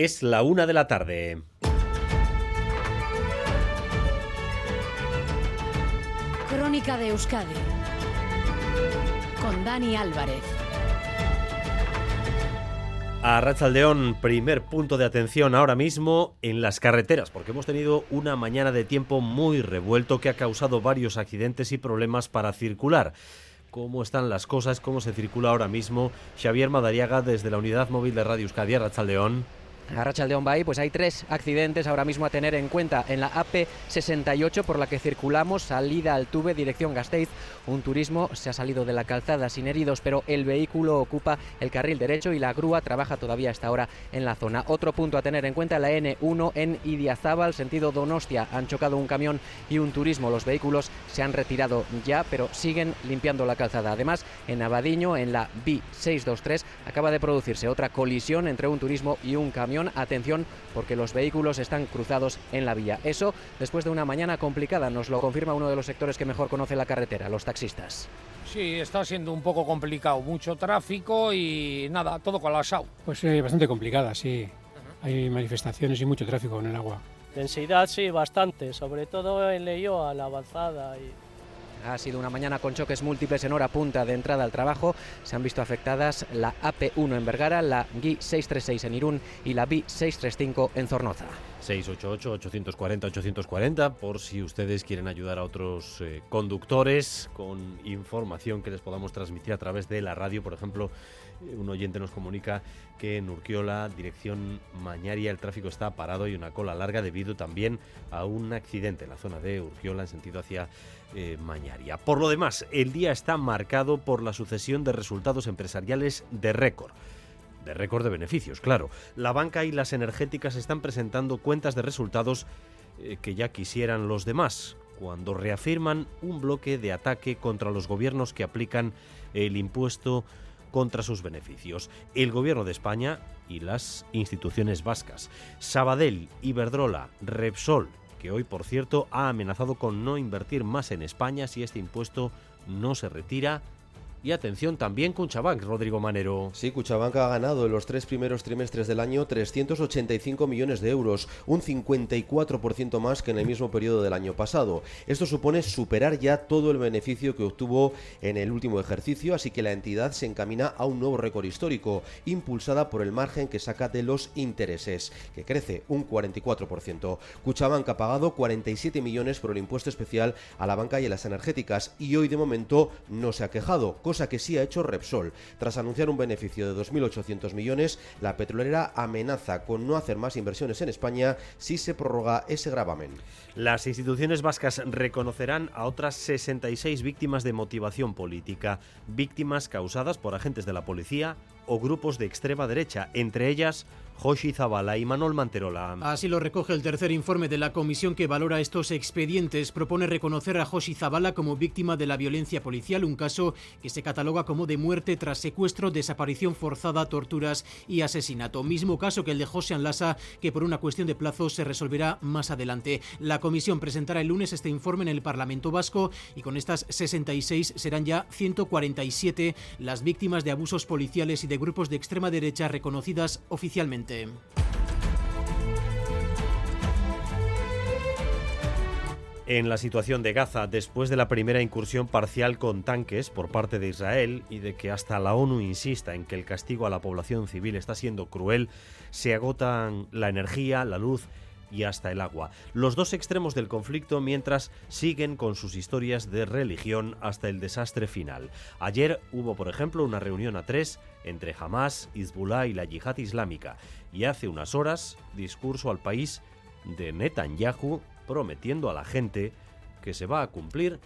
Es la una de la tarde. Crónica de Euskadi con Dani Álvarez. A Rachaldeón, primer punto de atención ahora mismo en las carreteras, porque hemos tenido una mañana de tiempo muy revuelto que ha causado varios accidentes y problemas para circular. ¿Cómo están las cosas? ¿Cómo se circula ahora mismo? Xavier Madariaga desde la unidad móvil de Radio Euskadi, Rachaldeón. Arrachaldeón Bay, pues hay tres accidentes ahora mismo a tener en cuenta en la AP68 por la que circulamos, salida al Tube, dirección Gasteiz. Un turismo se ha salido de la calzada sin heridos, pero el vehículo ocupa el carril derecho y la grúa trabaja todavía hasta ahora en la zona. Otro punto a tener en cuenta, la N1 en Idiazábal, sentido Donostia. Han chocado un camión y un turismo. Los vehículos se han retirado ya, pero siguen limpiando la calzada. Además, en Abadiño, en la B623, acaba de producirse otra colisión entre un turismo y un camión atención porque los vehículos están cruzados en la vía. Eso después de una mañana complicada, nos lo confirma uno de los sectores que mejor conoce la carretera, los taxistas. Sí, está siendo un poco complicado, mucho tráfico y nada, todo colapsado. Pues eh, bastante complicada, sí. Hay manifestaciones y mucho tráfico en el agua. Densidad sí, bastante, sobre todo en Leyoa, la avanzada y ha sido una mañana con choques múltiples en hora punta de entrada al trabajo. Se han visto afectadas la AP1 en Vergara, la GI 636 en Irún y la BI 635 en Zornoza. 688-840-840 por si ustedes quieren ayudar a otros eh, conductores con información que les podamos transmitir a través de la radio. Por ejemplo, un oyente nos comunica que en Urquiola, dirección Mañaria, el tráfico está parado y una cola larga debido también a un accidente en la zona de Urquiola en sentido hacia eh, Mañaria. Por lo demás, el día está marcado por la sucesión de resultados empresariales de récord de récord de beneficios, claro. La banca y las energéticas están presentando cuentas de resultados eh, que ya quisieran los demás, cuando reafirman un bloque de ataque contra los gobiernos que aplican el impuesto contra sus beneficios. El gobierno de España y las instituciones vascas. Sabadell, Iberdrola, Repsol, que hoy por cierto ha amenazado con no invertir más en España si este impuesto no se retira y atención también Cuchabank, Rodrigo Manero. Sí, Cuchabank ha ganado en los tres primeros trimestres del año 385 millones de euros, un 54% más que en el mismo periodo del año pasado. Esto supone superar ya todo el beneficio que obtuvo en el último ejercicio, así que la entidad se encamina a un nuevo récord histórico, impulsada por el margen que saca de los intereses, que crece un 44%. Cuchabank ha pagado 47 millones por el impuesto especial a la banca y a las energéticas y hoy de momento no se ha quejado cosa que sí ha hecho Repsol. Tras anunciar un beneficio de 2.800 millones, la petrolera amenaza con no hacer más inversiones en España si se prorroga ese gravamen. Las instituciones vascas reconocerán a otras 66 víctimas de motivación política, víctimas causadas por agentes de la policía o grupos de extrema derecha, entre ellas Joshi Zabala y Manuel Manterola. Así lo recoge el tercer informe de la comisión que valora estos expedientes. Propone reconocer a Joshi Zabala como víctima de la violencia policial, un caso que se cataloga como de muerte tras secuestro, desaparición forzada, torturas y asesinato. Mismo caso que el de José Anlasa, que por una cuestión de plazo se resolverá más adelante. La comisión presentará el lunes este informe en el Parlamento Vasco y con estas 66 serán ya 147 las víctimas de abusos policiales y de grupos de extrema derecha reconocidas oficialmente. En la situación de Gaza, después de la primera incursión parcial con tanques por parte de Israel y de que hasta la ONU insista en que el castigo a la población civil está siendo cruel, se agotan la energía, la luz y hasta el agua. Los dos extremos del conflicto mientras siguen con sus historias de religión hasta el desastre final. Ayer hubo, por ejemplo, una reunión a tres entre Hamas, Hezbollah y la yihad islámica. Y hace unas horas, discurso al país de Netanyahu prometiendo a la gente que se va a cumplir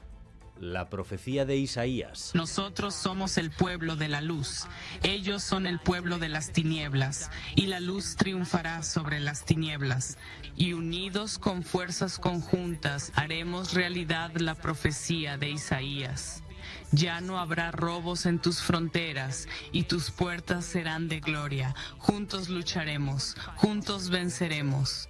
la profecía de Isaías. Nosotros somos el pueblo de la luz, ellos son el pueblo de las tinieblas, y la luz triunfará sobre las tinieblas. Y unidos con fuerzas conjuntas haremos realidad la profecía de Isaías. Ya no habrá robos en tus fronteras y tus puertas serán de gloria. Juntos lucharemos, juntos venceremos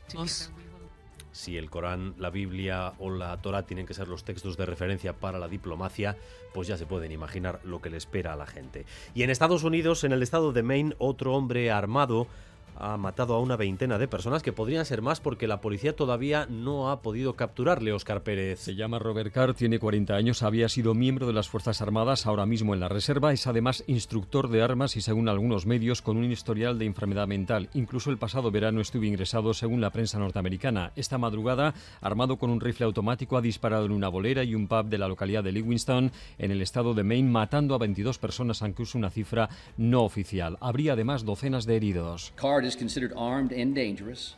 si el Corán, la Biblia o la Torah tienen que ser los textos de referencia para la diplomacia, pues ya se pueden imaginar lo que le espera a la gente. Y en Estados Unidos, en el estado de Maine, otro hombre armado ha matado a una veintena de personas, que podrían ser más porque la policía todavía no ha podido capturarle, Oscar Pérez. Se llama Robert Carr, tiene 40 años, había sido miembro de las Fuerzas Armadas, ahora mismo en la reserva, es además instructor de armas y según algunos medios con un historial de enfermedad mental. Incluso el pasado verano estuvo ingresado según la prensa norteamericana. Esta madrugada, armado con un rifle automático, ha disparado en una bolera y un pub de la localidad de Livingston, en el estado de Maine, matando a 22 personas, aunque es una cifra no oficial. Habría además docenas de heridos. Carr is considered armed and dangerous.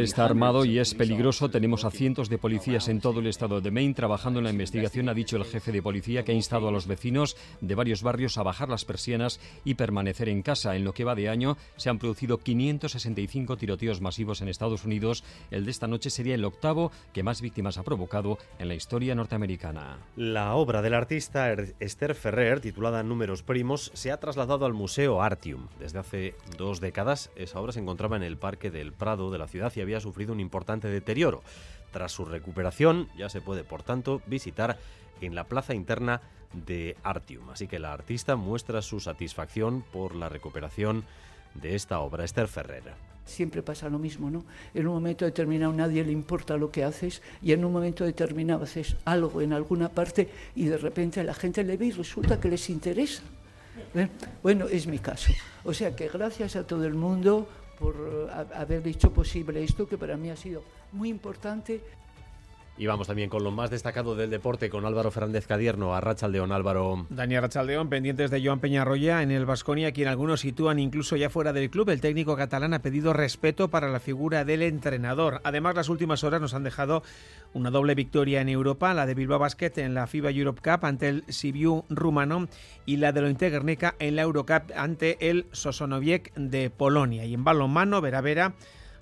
Está armado y es peligroso. Tenemos a cientos de policías en todo el estado de Maine trabajando en la investigación, ha dicho el jefe de policía, que ha instado a los vecinos de varios barrios a bajar las persianas y permanecer en casa. En lo que va de año se han producido 565 tiroteos masivos en Estados Unidos. El de esta noche sería el octavo que más víctimas ha provocado en la historia norteamericana. La obra del artista er-, Esther Ferrer, titulada Números Primos, se ha trasladado al Museo Artium. Desde hace dos décadas, esa obra se encontraba en el Parque del Prado de la ciudad y había sufrido un importante deterioro. Tras su recuperación ya se puede, por tanto, visitar en la plaza interna de Artium. Así que la artista muestra su satisfacción por la recuperación de esta obra, Esther Ferrer. Siempre pasa lo mismo, ¿no? En un momento determinado nadie le importa lo que haces y en un momento determinado haces algo en alguna parte y de repente a la gente le ve y resulta que les interesa. ¿Eh? Bueno, es mi caso. O sea que gracias a todo el mundo por eh, haber hecho posible esto, que para mí ha sido muy importante. Y vamos también con lo más destacado del deporte, con Álvaro Fernández Cadierno, a Rachaldeón, Álvaro. Daniel Rachaldeón, pendientes de Joan Peñarroya en el Vasconia, quien algunos sitúan incluso ya fuera del club. El técnico catalán ha pedido respeto para la figura del entrenador. Además, las últimas horas nos han dejado una doble victoria en Europa, la de Bilbao Basket en la FIBA Europe Cup ante el Sibiu rumano y la de Lointe en la Eurocup ante el Sosonoviec de Polonia. Y en balonmano, Vera Vera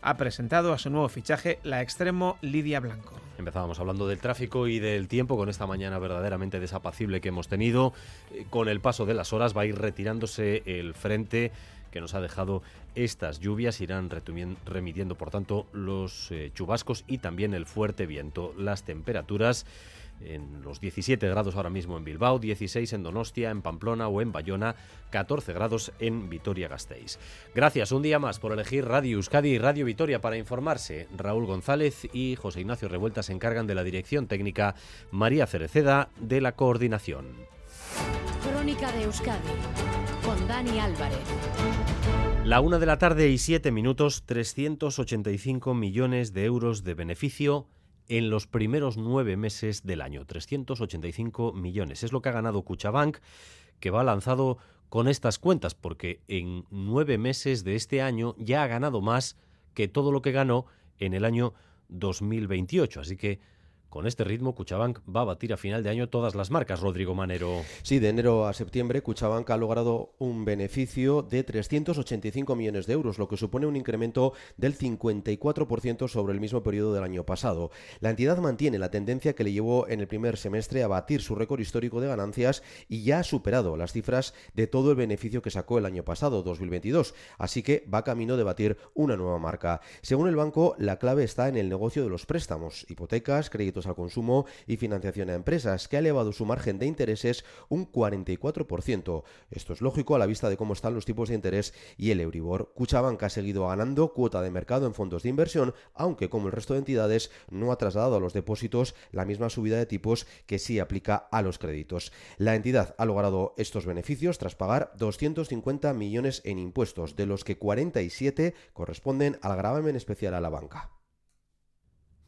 ha presentado a su nuevo fichaje la extremo Lidia Blanco. Empezábamos hablando del tráfico y del tiempo con esta mañana verdaderamente desapacible que hemos tenido. Eh, con el paso de las horas va a ir retirándose el frente que nos ha dejado estas lluvias. Irán remitiendo, por tanto, los eh, chubascos y también el fuerte viento. Las temperaturas en los 17 grados ahora mismo en Bilbao, 16 en Donostia, en Pamplona o en Bayona, 14 grados en Vitoria-Gasteiz. Gracias un día más por elegir Radio Euskadi y Radio Vitoria para informarse. Raúl González y José Ignacio Revuelta se encargan de la dirección técnica, María Cereceda de la coordinación. Crónica de Euskadi con Dani Álvarez. La una de la tarde y siete minutos, 385 millones de euros de beneficio en los primeros nueve meses del año. 385 millones. Es lo que ha ganado Cuchabank, que va lanzado con estas cuentas, porque en nueve meses de este año ya ha ganado más que todo lo que ganó en el año 2028. Así que con este ritmo, Cuchabank va a batir a final de año todas las marcas, Rodrigo Manero. Sí, de enero a septiembre, Cuchabank ha logrado un beneficio de 385 millones de euros, lo que supone un incremento del 54% sobre el mismo periodo del año pasado. La entidad mantiene la tendencia que le llevó en el primer semestre a batir su récord histórico de ganancias y ya ha superado las cifras de todo el beneficio que sacó el año pasado, 2022. Así que va camino de batir una nueva marca. Según el banco, la clave está en el negocio de los préstamos, hipotecas, créditos al consumo y financiación a empresas, que ha elevado su margen de intereses un 44%. Esto es lógico a la vista de cómo están los tipos de interés y el Euribor. Cuchabank ha seguido ganando cuota de mercado en fondos de inversión, aunque como el resto de entidades no ha trasladado a los depósitos la misma subida de tipos que sí aplica a los créditos. La entidad ha logrado estos beneficios tras pagar 250 millones en impuestos, de los que 47 corresponden al gravamen especial a la banca.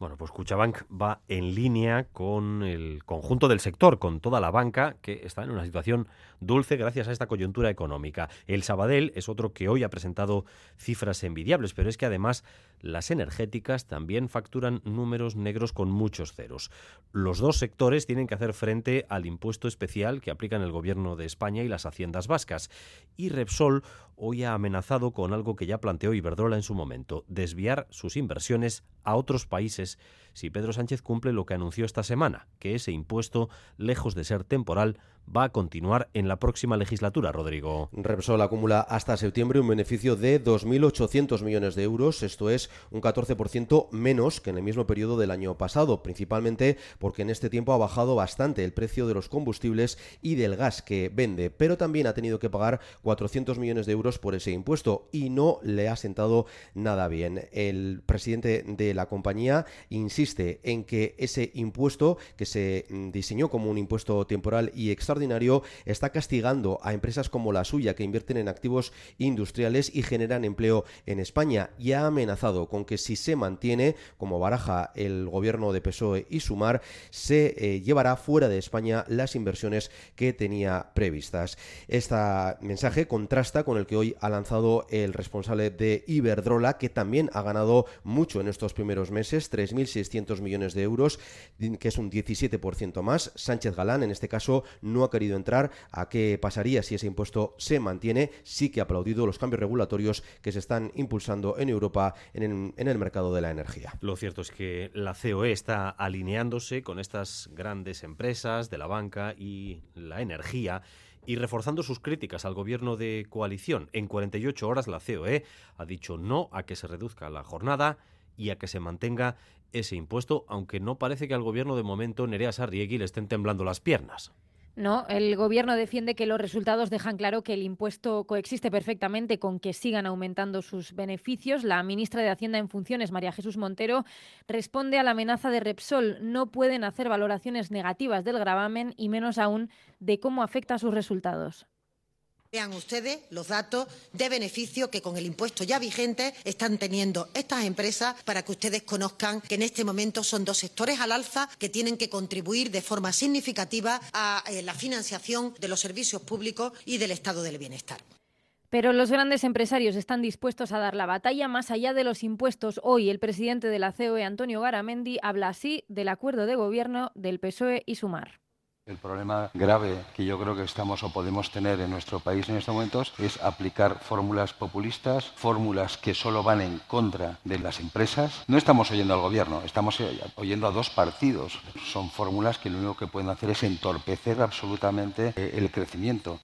Bueno, pues Cuchabank va en línea con el conjunto del sector, con toda la banca que está en una situación dulce gracias a esta coyuntura económica. El Sabadell es otro que hoy ha presentado cifras envidiables, pero es que además las energéticas también facturan números negros con muchos ceros. Los dos sectores tienen que hacer frente al impuesto especial que aplican el gobierno de España y las haciendas vascas. Y Repsol hoy ha amenazado con algo que ya planteó Iberdrola en su momento, desviar sus inversiones a otros países si Pedro Sánchez cumple lo que anunció esta semana, que ese impuesto, lejos de ser temporal, va a continuar en la próxima legislatura, Rodrigo. Repsol acumula hasta septiembre un beneficio de 2.800 millones de euros, esto es un 14% menos que en el mismo periodo del año pasado, principalmente porque en este tiempo ha bajado bastante el precio de los combustibles y del gas que vende, pero también ha tenido que pagar 400 millones de euros por ese impuesto y no le ha sentado nada bien. El presidente de la compañía insiste en que ese impuesto que se diseñó como un impuesto temporal y extraordinario está castigando a empresas como la suya que invierten en activos industriales y generan empleo en España y ha amenazado con que si se mantiene, como baraja el gobierno de PSOE y Sumar, se eh, llevará fuera de España las inversiones que tenía previstas. Este mensaje contrasta con el que hoy ha lanzado el responsable de Iberdrola, que también ha ganado mucho en estos primeros meses, 3.600 millones de euros, que es un 17% más. Sánchez Galán, en este caso, no ha querido entrar a qué pasaría si ese impuesto se mantiene. Sí que ha aplaudido los cambios regulatorios que se están impulsando en Europa en el, mercado de la energía. Lo cierto es que la COE está alineándose con estas grandes empresas de la banca y la energía y reforzando sus críticas al gobierno de coalición. En 48 horas la COE ha dicho no a que se reduzca la jornada y a que se mantenga ese impuesto, aunque no parece que al gobierno de momento Nerea Sarriegui le estén temblando las piernas. No, el gobierno defiende que los resultados dejan claro que el impuesto coexiste perfectamente con que sigan aumentando sus beneficios. La ministra de Hacienda en funciones, María Jesús Montero, responde a la amenaza de Repsol. No pueden hacer valoraciones negativas del gravamen y menos aún de cómo afecta a sus resultados. Vean ustedes los datos de beneficio que con el impuesto ya vigente están teniendo estas empresas para que ustedes conozcan que en este momento son dos sectores al alza que tienen que contribuir de forma significativa a eh, la financiación de los servicios públicos y del estado del bienestar. Pero los grandes empresarios están dispuestos a dar la batalla más allá de los impuestos. Hoy el presidente de la COE, Antonio Garamendi, habla así del acuerdo de gobierno del PSOE y Sumar. El problema grave que yo creo que estamos o podemos tener en nuestro país en estos momentos es aplicar fórmulas populistas, fórmulas que solo van en contra de las empresas. No estamos oyendo al gobierno, estamos oyendo a dos partidos. Son fórmulas que lo único que pueden hacer es entorpecer absolutamente eh, el crecimiento.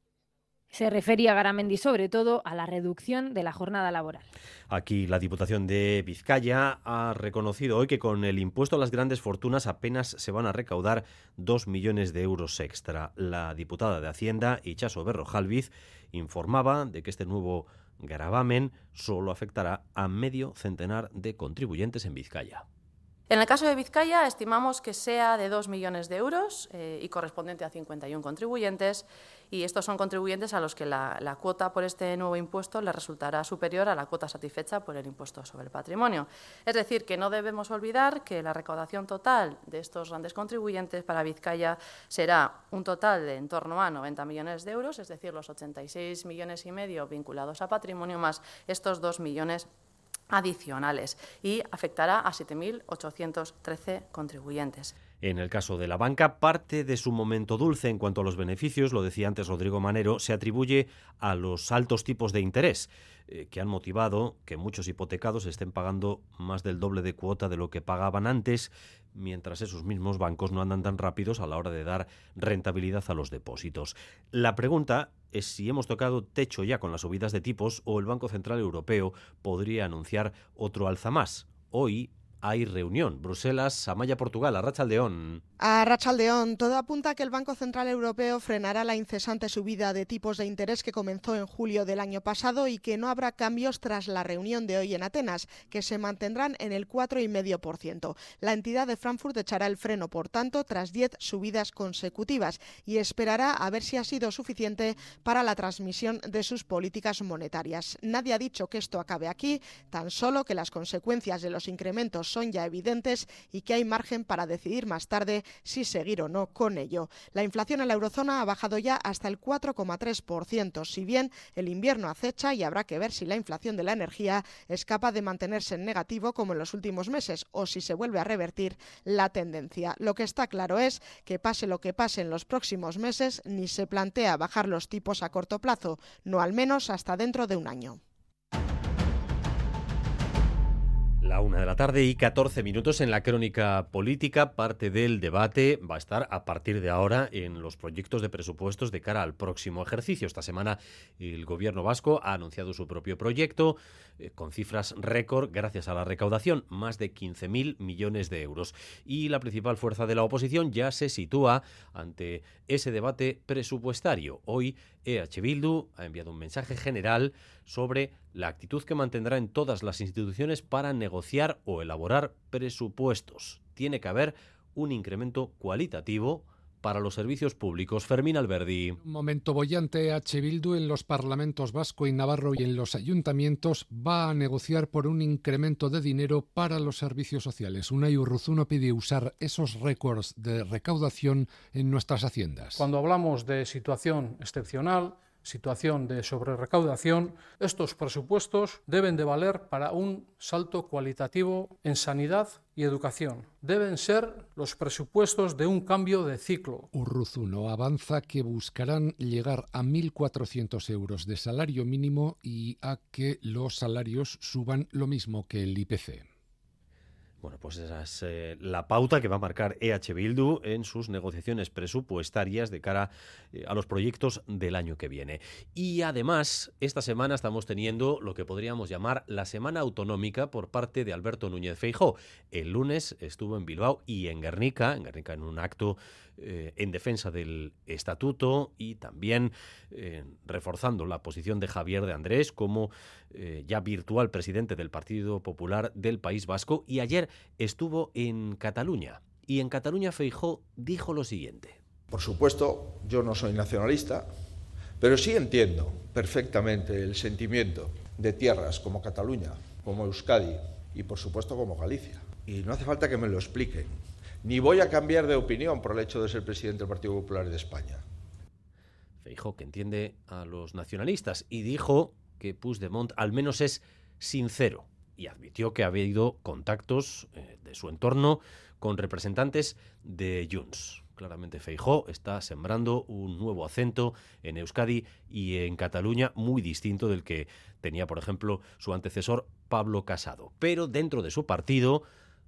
Se refería Garamendi sobre todo a la reducción de la jornada laboral. Aquí la Diputación de Vizcaya ha reconocido hoy que con el impuesto a las grandes fortunas apenas se van a recaudar dos millones de euros extra. La diputada de Hacienda, Ichaso Berrojalviz, informaba de que este nuevo gravamen solo afectará a medio centenar de contribuyentes en Vizcaya. En el caso de Vizcaya, estimamos que sea de 2 millones de euros eh, y correspondiente a 51 contribuyentes, y estos son contribuyentes a los que la, cuota por este nuevo impuesto les resultará superior a la cuota satisfecha por el impuesto sobre el patrimonio. Es decir, que no debemos olvidar que la recaudación total de estos grandes contribuyentes para Vizcaya será un total de en torno a 90 millones de euros, es decir, los 86 millones y medio vinculados a patrimonio más estos 2 millones adicionales y afectará a 7.813 contribuyentes. En el caso de la banca, parte de su momento dulce en cuanto a los beneficios, lo decía antes Rodrigo Manero, se atribuye a los altos tipos de interés eh, que han motivado que muchos hipotecados estén pagando más del doble de cuota de lo que pagaban antes, mientras esos mismos bancos no andan tan rápidos a la hora de dar rentabilidad a los depósitos. La pregunta es si hemos tocado techo ya con las subidas de tipos o el Banco Central Europeo podría anunciar otro alza más. Hoy hay reunión. Bruselas, Amaya, Portugal, Arrachaldeón. A Rachaldeón, todo apunta a que el Banco Central Europeo frenará la incesante subida de tipos de interés que comenzó en julio del año pasado y que no habrá cambios tras la reunión de hoy en Atenas, que se mantendrán en el 4,5%. La entidad de Frankfurt echará el freno, por tanto, tras 10 subidas consecutivas y esperará a ver si ha sido suficiente para la transmisión de sus políticas monetarias. Nadie ha dicho que esto acabe aquí, tan solo que las consecuencias de los incrementos son ya evidentes y que hay margen para decidir más tarde si seguir o no con ello. La inflación en la eurozona ha bajado ya hasta el 4,3%, si bien el invierno acecha y habrá que ver si la inflación de la energía es capaz de mantenerse en negativo como en los últimos meses o si se vuelve a revertir la tendencia. Lo que está claro es que pase lo que pase en los próximos meses, ni se plantea bajar los tipos a corto plazo, no al menos hasta dentro de un año. La una de la tarde y 14 minutos en la crónica política. Parte del debate va a estar a partir de ahora en los proyectos de presupuestos de cara al próximo ejercicio. Esta semana el gobierno vasco ha anunciado su propio proyecto eh, con cifras récord gracias a la recaudación, más de 15.000 millones de euros. Y la principal fuerza de la oposición ya se sitúa ante ese debate presupuestario. Hoy EH Bildu ha enviado un mensaje general sobre la actitud que mantendrá en todas las instituciones para negociar o elaborar presupuestos. Tiene que haber un incremento cualitativo para los servicios públicos. Fermín Alberdi. Un momento bollante, H. Bildu en los parlamentos vasco y navarro y en los ayuntamientos va a negociar por un incremento de dinero para los servicios sociales. Unai Urruzuno pide usar esos récords de recaudación en nuestras haciendas. Cuando hablamos de situación excepcional, situación de sobrerecaudación, estos presupuestos deben de valer para un salto cualitativo en sanidad y educación. Deben ser los presupuestos de un cambio de ciclo. Urruzuno avanza que buscarán llegar a 1.400 euros de salario mínimo y a que los salarios suban lo mismo que el IPC. Bueno, pues esa es eh, la pauta que va a marcar EH Bildu en sus negociaciones presupuestarias de cara eh, a los proyectos del año que viene. Y además, esta semana estamos teniendo lo que podríamos llamar la semana autonómica por parte de Alberto Núñez Feijó. El lunes estuvo en Bilbao y en Guernica, en Guernica en un acto eh, en defensa del estatuto y también eh, reforzando la posición de Javier de Andrés como eh, ya virtual presidente del Partido Popular del País Vasco y ayer estuvo en Cataluña. Y en Cataluña Feijó dijo lo siguiente. Por supuesto, yo no soy nacionalista, pero sí entiendo perfectamente el sentimiento de tierras como Cataluña, como Euskadi y por supuesto como Galicia. Y no hace falta que me lo expliquen ni voy a cambiar de opinión por el hecho de ser presidente del Partido Popular de España. Feijóo que entiende a los nacionalistas y dijo que Puigdemont al menos es sincero y admitió que ha habido contactos eh, de su entorno con representantes de Junts. Claramente Feijó está sembrando un nuevo acento en Euskadi y en Cataluña muy distinto del que tenía, por ejemplo, su antecesor Pablo Casado. Pero dentro de su partido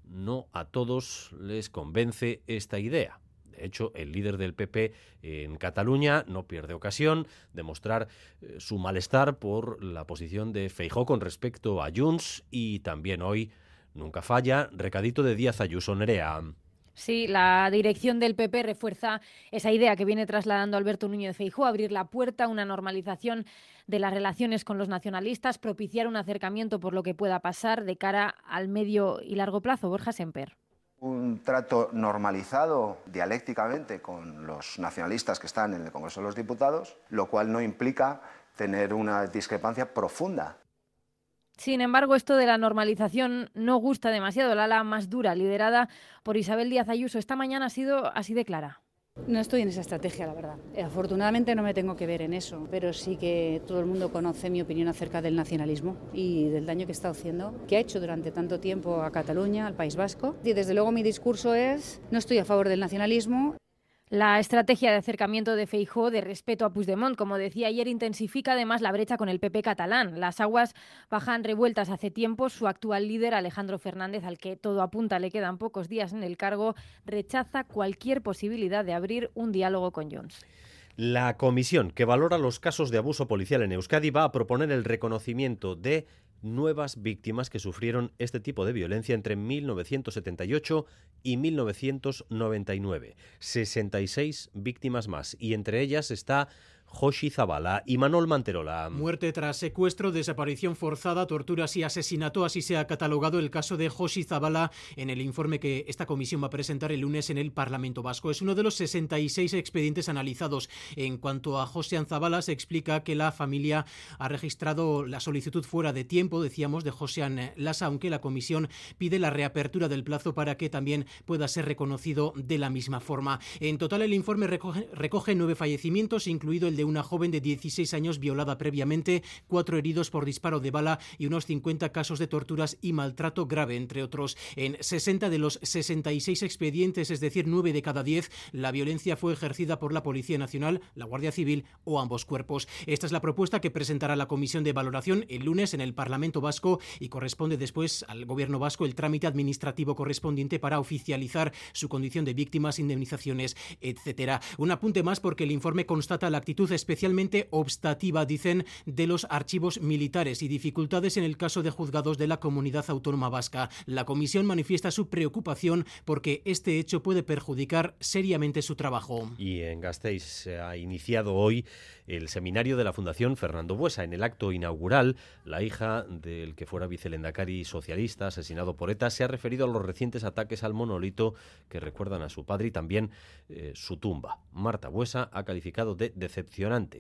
no a todos les convence esta idea. De hecho, el líder del PP en Cataluña no pierde ocasión de mostrar eh, su malestar por la posición de Feijó con respecto a Junts y también hoy, nunca falla, recadito de Díaz Ayuso Nerea. Sí, la dirección del PP refuerza esa idea que viene trasladando Alberto Núñez Feijóo, abrir la puerta a una normalización de las relaciones con los nacionalistas, propiciar un acercamiento por lo que pueda pasar de cara al medio y largo plazo. Borja Semper. Un trato normalizado dialécticamente con los nacionalistas que están en el Congreso de los Diputados, lo cual no implica tener una discrepancia profunda sin embargo, esto de la normalización no gusta demasiado. La ala más dura, liderada por Isabel Díaz Ayuso, esta mañana ha sido así de clara. No estoy en esa estrategia, la verdad. Afortunadamente no me tengo que ver en eso, pero sí que todo el mundo conoce mi opinión acerca del nacionalismo y del daño que está haciendo, que ha hecho durante tanto tiempo a Cataluña, al País Vasco. Y desde luego mi discurso es, no estoy a favor del nacionalismo. La estrategia de acercamiento de Feijó de respeto a Puigdemont, como decía ayer, intensifica además la brecha con el PP catalán. Las aguas bajan revueltas hace tiempo. Su actual líder, Alejandro Fernández, al que todo apunta le quedan pocos días en el cargo, rechaza cualquier posibilidad de abrir un diálogo con Jones. La comisión que valora los casos de abuso policial en Euskadi va a proponer el reconocimiento de nuevas víctimas que sufrieron este tipo de violencia entre 1978 y 1999. 66 víctimas más y entre ellas está Joshi Zabala y Manol Manterola. Muerte tras secuestro, desaparición forzada, torturas y asesinato. Así se ha catalogado el caso de Joshi Zabala en el informe que esta comisión va a presentar el lunes en el Parlamento Vasco. Es uno de los 66 expedientes analizados. En cuanto a José Zabala, se explica que la familia ha registrado la solicitud fuera de tiempo, decíamos, de José Lasa, aunque la comisión pide la reapertura del plazo para que también pueda ser reconocido de la misma forma. En total, el informe recoge, recoge nueve fallecimientos, incluido el de una joven de 16 años violada previamente, cuatro heridos por disparo de bala y unos 50 casos de torturas y maltrato grave, entre otros. En 60 de los 66 expedientes, es decir, 9 de cada 10, la violencia fue ejercida por la Policía Nacional, la Guardia Civil o ambos cuerpos. Esta es la propuesta que presentará la Comisión de Valoración el lunes en el Parlamento Vasco y corresponde después al Gobierno vasco el trámite administrativo correspondiente para oficializar su condición de víctimas, indemnizaciones, etcétera. Un apunte más porque el informe constata la actitud especialmente obstativa, dicen, de los archivos militares y dificultades en el caso de juzgados de la comunidad autónoma vasca. La comisión manifiesta su preocupación porque este hecho puede perjudicar seriamente su trabajo. Y en Gasteiz se ha iniciado hoy el seminario de la Fundación Fernando Buesa. En el acto inaugural, la hija del que fuera vicelendacari socialista asesinado por ETA se ha referido a los recientes ataques al monolito que recuerdan a su padre y también eh, su tumba. Marta Buesa ha calificado de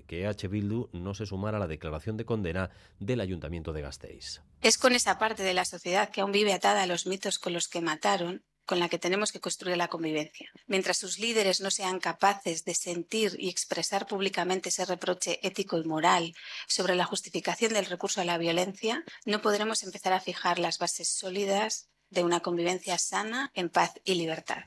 que H. Bildu no se sumara a la declaración de condena del Ayuntamiento de Gasteiz. Es con esa parte de la sociedad que aún vive atada a los mitos con los que mataron con la que tenemos que construir la convivencia. Mientras sus líderes no sean capaces de sentir y expresar públicamente ese reproche ético y moral sobre la justificación del recurso a la violencia, no podremos empezar a fijar las bases sólidas de una convivencia sana, en paz y libertad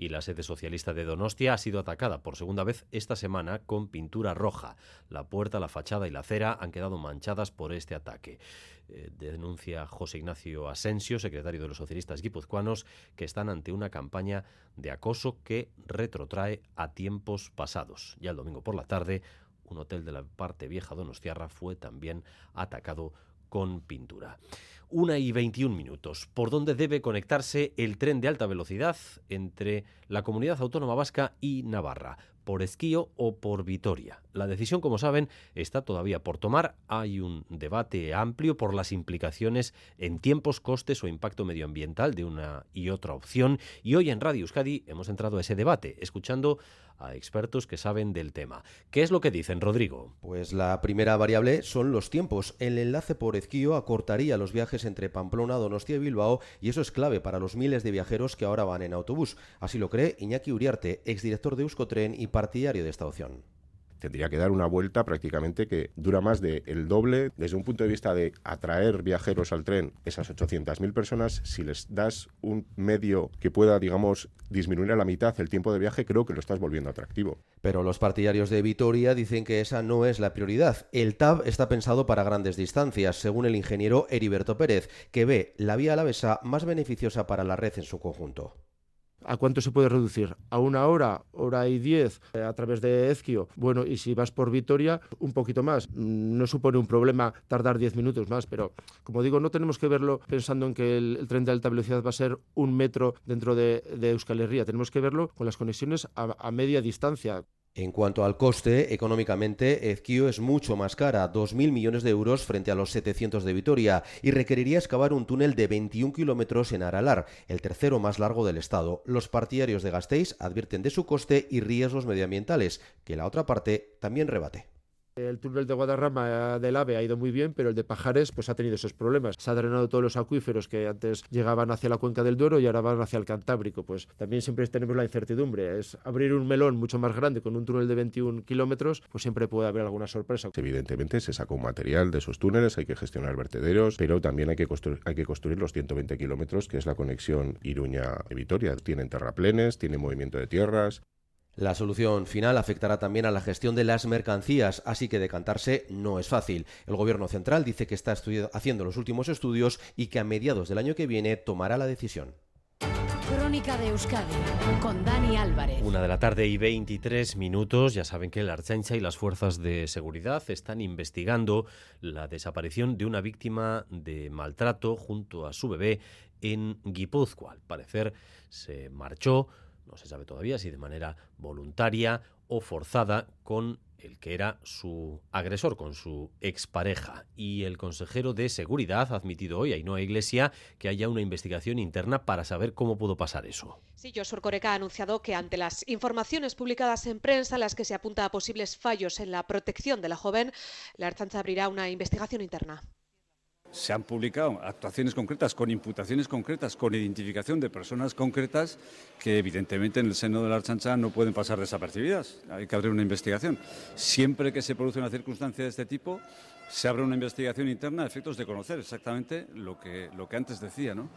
y la sede socialista de Donostia ha sido atacada por segunda vez esta semana con pintura roja. La puerta, la fachada y la acera han quedado manchadas por este ataque. Eh, denuncia José Ignacio Asensio, secretario de los socialistas guipuzcoanos, que están ante una campaña de acoso que retrotrae a tiempos pasados. Ya el domingo por la tarde, un hotel de la parte vieja Donostiarra fue también atacado con pintura. Una y 21 minutos. ¿Por dónde debe conectarse el tren de alta velocidad entre la comunidad autónoma vasca y Navarra? ¿Por Esquío o por Vitoria? La decisión, como saben, está todavía por tomar. Hay un debate amplio por las implicaciones en tiempos, costes o impacto medioambiental de una y otra opción. Y hoy en Radio Euskadi hemos entrado a ese debate, escuchando a expertos que saben del tema. ¿Qué es lo que dicen, Rodrigo? Pues la primera variable son los tiempos. El enlace por Ezquío acortaría los viajes entre Pamplona, Donostia y Bilbao y eso es clave para los miles de viajeros que ahora van en autobús. Así lo cree Iñaki Uriarte, exdirector de Euskotren y partidario de esta opción tendría que dar una vuelta prácticamente que dura más del el doble desde un punto de vista de atraer viajeros al tren, esas 800.000 personas, si les das un medio que pueda, digamos, disminuir a la mitad el tiempo de viaje, creo que lo estás volviendo atractivo. Pero los partidarios de Vitoria dicen que esa no es la prioridad. El TAB está pensado para grandes distancias, según el ingeniero Heriberto Pérez, que ve la vía alavesa más beneficiosa para la red en su conjunto. ¿A cuánto se puede reducir? ¿A una hora, hora y diez eh, a través de Ezquio? Bueno, y si vas por Vitoria, un poquito más. Mm, no supone un problema tardar diez minutos más, pero como digo, no tenemos que verlo pensando en que el, tren de alta velocidad va a ser un metro dentro de, Euskal Herria. Tenemos que verlo con las conexiones a media distancia. En cuanto al coste, económicamente, Ezquio es mucho más cara, 2.000 millones de euros frente a los 700 de Vitoria, y requeriría excavar un túnel de 21 kilómetros en Aralar, el tercero más largo del Estado. Los partidarios de Gasteiz advierten de su coste y riesgos medioambientales, que la otra parte también rebate. El túnel de Guadarrama del AVE ha ido muy bien, pero el de Pajares pues ha tenido esos problemas. Se ha drenado todos los acuíferos que antes llegaban hacia la cuenca del Duero y ahora van hacia el Cantábrico. Pues también siempre tenemos la incertidumbre. Es abrir un melón mucho más grande con un túnel de 21 kilómetros, pues siempre puede haber alguna sorpresa. Evidentemente se sacó un material de esos túneles, hay que gestionar vertederos, pero también hay que hay que construir los 120 kilómetros, que es la conexión Iruña-Vitoria. Tienen terraplenes, tienen movimiento de tierras. La solución final afectará también a la gestión de las mercancías, así que decantarse no es fácil. El Gobierno central dice que está haciendo los últimos estudios y que a mediados del año que viene tomará la decisión. Crónica de Euskadi con Dani Álvarez. Una de la tarde y 23 minutos. Ya saben que la Archancha y las fuerzas de seguridad están investigando la desaparición de una víctima de maltrato junto a su bebé en Guipúzcoa. Al parecer se marchó no se sabe todavía si de manera voluntaria o forzada con el que era su agresor, con su expareja. Y el consejero de Seguridad ha admitido hoy Ainhoa Iglesia que haya una investigación interna para saber cómo pudo pasar eso. Sí, Josur Coreca ha anunciado que ante las informaciones publicadas en prensa, las que se apunta a posibles fallos en la protección de la joven, la Archancha abrirá una investigación interna. Se han publicado actuaciones concretas, con imputaciones concretas, con identificación de personas concretas que evidentemente en el seno de la Archancha no pueden pasar desapercibidas. Hay que abrir una investigación. Siempre que se produce una circunstancia de este tipo, se abre una investigación interna a efectos de conocer exactamente lo que, lo que antes decía, ¿no?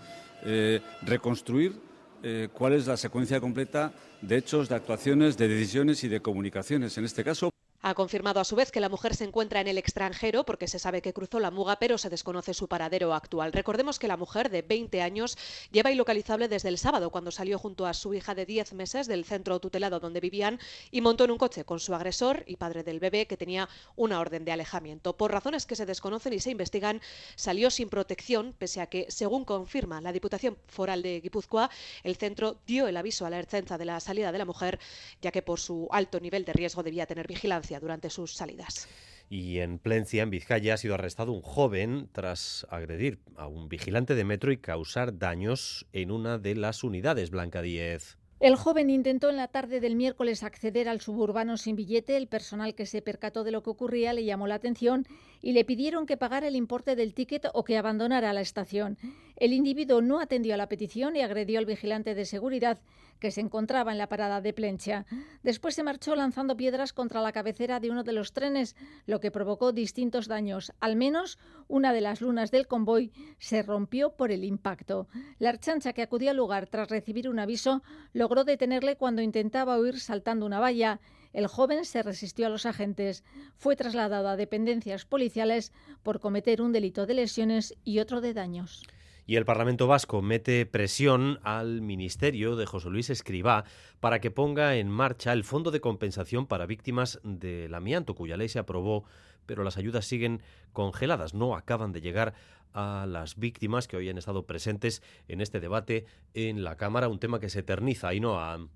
Eh, reconstruir eh, cuál es la secuencia completa de hechos, de actuaciones, de decisiones y de comunicaciones. En este caso, ha confirmado a su vez que la mujer se encuentra en el extranjero porque se sabe que cruzó la muga, pero se desconoce su paradero actual. Recordemos que la mujer de 20 años lleva ilocalizable desde el sábado, cuando salió junto a su hija de 10 meses del centro tutelado donde vivían y montó en un coche con su agresor y padre del bebé que tenía una orden de alejamiento. Por razones que se desconocen y se investigan, salió sin protección, pese a que, según confirma la Diputación Foral de Guipúzcoa, el centro dio el aviso a la Ercenza de la salida de la mujer, ya que por su alto nivel de riesgo debía tener vigilancia durante sus salidas. Y en Plencia, en Vizcaya, ha sido arrestado un joven tras agredir a un vigilante de metro y causar daños en una de las unidades Blanca 10. El joven intentó en la tarde del miércoles acceder al suburbano sin billete. El personal que se percató de lo que ocurría le llamó la atención y le pidieron que pagara el importe del ticket o que abandonara la estación. El individuo no atendió a la petición y agredió al vigilante de seguridad que se encontraba en la parada de Plencha. Después se marchó lanzando piedras contra la cabecera de uno de los trenes, lo que provocó distintos daños. Al menos una de las lunas del convoy se rompió por el impacto. La archancha que acudió al lugar tras recibir un aviso logró detenerle cuando intentaba huir saltando una valla. El joven se resistió a los agentes. Fue trasladado a dependencias policiales por cometer un delito de lesiones y otro de daños. Y el Parlamento Vasco mete presión al Ministerio de José Luis Escribá para que ponga en marcha el Fondo de Compensación para Víctimas del Amianto, cuya ley se aprobó, pero las ayudas siguen congeladas, no acaban de llegar a las víctimas que hoy han estado presentes en este debate en la Cámara, un tema que se eterniza y no a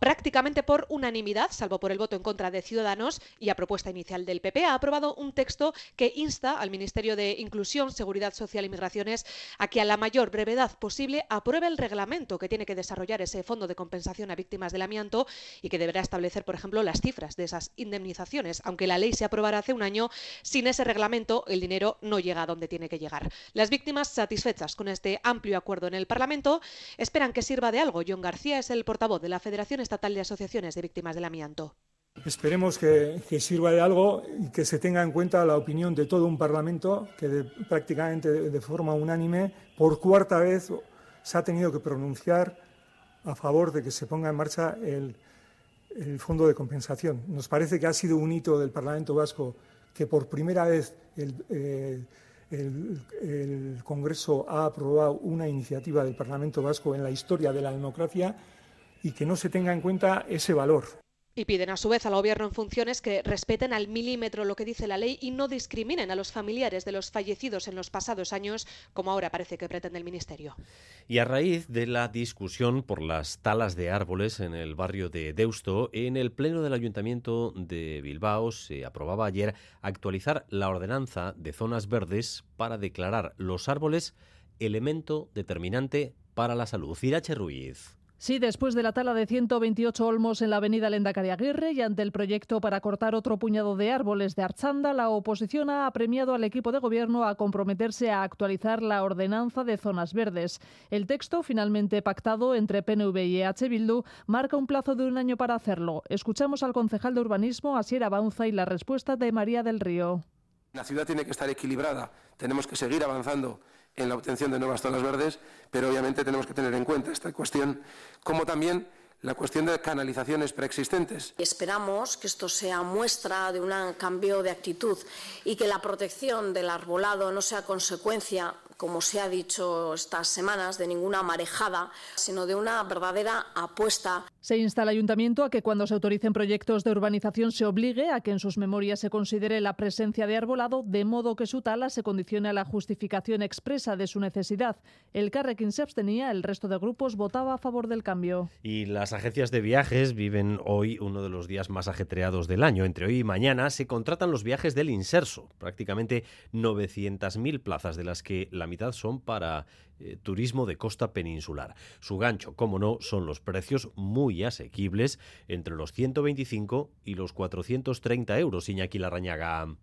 prácticamente por unanimidad, salvo por el voto en contra de Ciudadanos y a propuesta inicial del PP, ha aprobado un texto que insta al Ministerio de Inclusión, Seguridad Social y Migraciones a que a la mayor brevedad posible apruebe el reglamento que tiene que desarrollar ese fondo de compensación a víctimas del amianto y que deberá establecer, por ejemplo, las cifras de esas indemnizaciones. Aunque la ley se aprobara hace un año, sin ese reglamento el dinero no llega a donde tiene que llegar. Las víctimas satisfechas con este amplio acuerdo en el Parlamento esperan que sirva de algo. John García es el portavoz de la Federación Estatal de Asociaciones de Víctimas del Amianto. Esperemos que, sirva de algo y que se tenga en cuenta la opinión de todo un Parlamento que prácticamente de, forma unánime, por cuarta vez, se ha tenido que pronunciar a favor de que se ponga en marcha el, fondo de compensación. Nos parece que ha sido un hito del Parlamento vasco que por primera vez el, eh, el Congreso ha aprobado una iniciativa del Parlamento vasco en la historia de la democracia y que no se tenga en cuenta ese valor. Y piden a su vez al Gobierno en funciones que respeten al milímetro lo que dice la ley y no discriminen a los familiares de los fallecidos en los pasados años, como ahora parece que pretende el Ministerio. Y a raíz de la discusión por las talas de árboles en el barrio de Deusto, en el Pleno del Ayuntamiento de Bilbao se aprobaba ayer actualizar la ordenanza de zonas verdes para declarar los árboles elemento determinante para la salud. Irache Ruiz. Sí, después de la tala de 128 olmos en la avenida Lendakari Aguirre y ante el proyecto para cortar otro puñado de árboles de Archanda, la oposición ha apremiado al equipo de gobierno a comprometerse a actualizar la ordenanza de zonas verdes. El texto, finalmente pactado entre PNV y EH Bildu, marca un plazo de un año para hacerlo. Escuchamos al concejal de urbanismo, Asier Abaunza, y la respuesta de María del Río. La ciudad tiene que estar equilibrada, tenemos que seguir avanzando en la obtención de nuevas zonas verdes, pero obviamente tenemos que tener en cuenta esta cuestión, como también la cuestión de canalizaciones preexistentes. Esperamos que esto sea muestra de un cambio de actitud y que la protección del arbolado no sea consecuencia como se ha dicho estas semanas, de ninguna marejada, sino de una verdadera apuesta. Se insta al ayuntamiento a que cuando se autoricen proyectos de urbanización se obligue a que en sus memorias se considere la presencia de arbolado, de modo que su tala se condicione a la justificación expresa de su necesidad. El Carrequín se abstenía, el resto de grupos votaba a favor del cambio. Y las agencias de viajes viven hoy uno de los días más ajetreados del año. Entre hoy y mañana se contratan los viajes del Inserso, prácticamente 900.000 plazas de las que la mitad son para eh, turismo de costa peninsular. Su gancho, como no, son los precios muy asequibles entre los 125 y los 430 euros, Iñaki Larrañaga.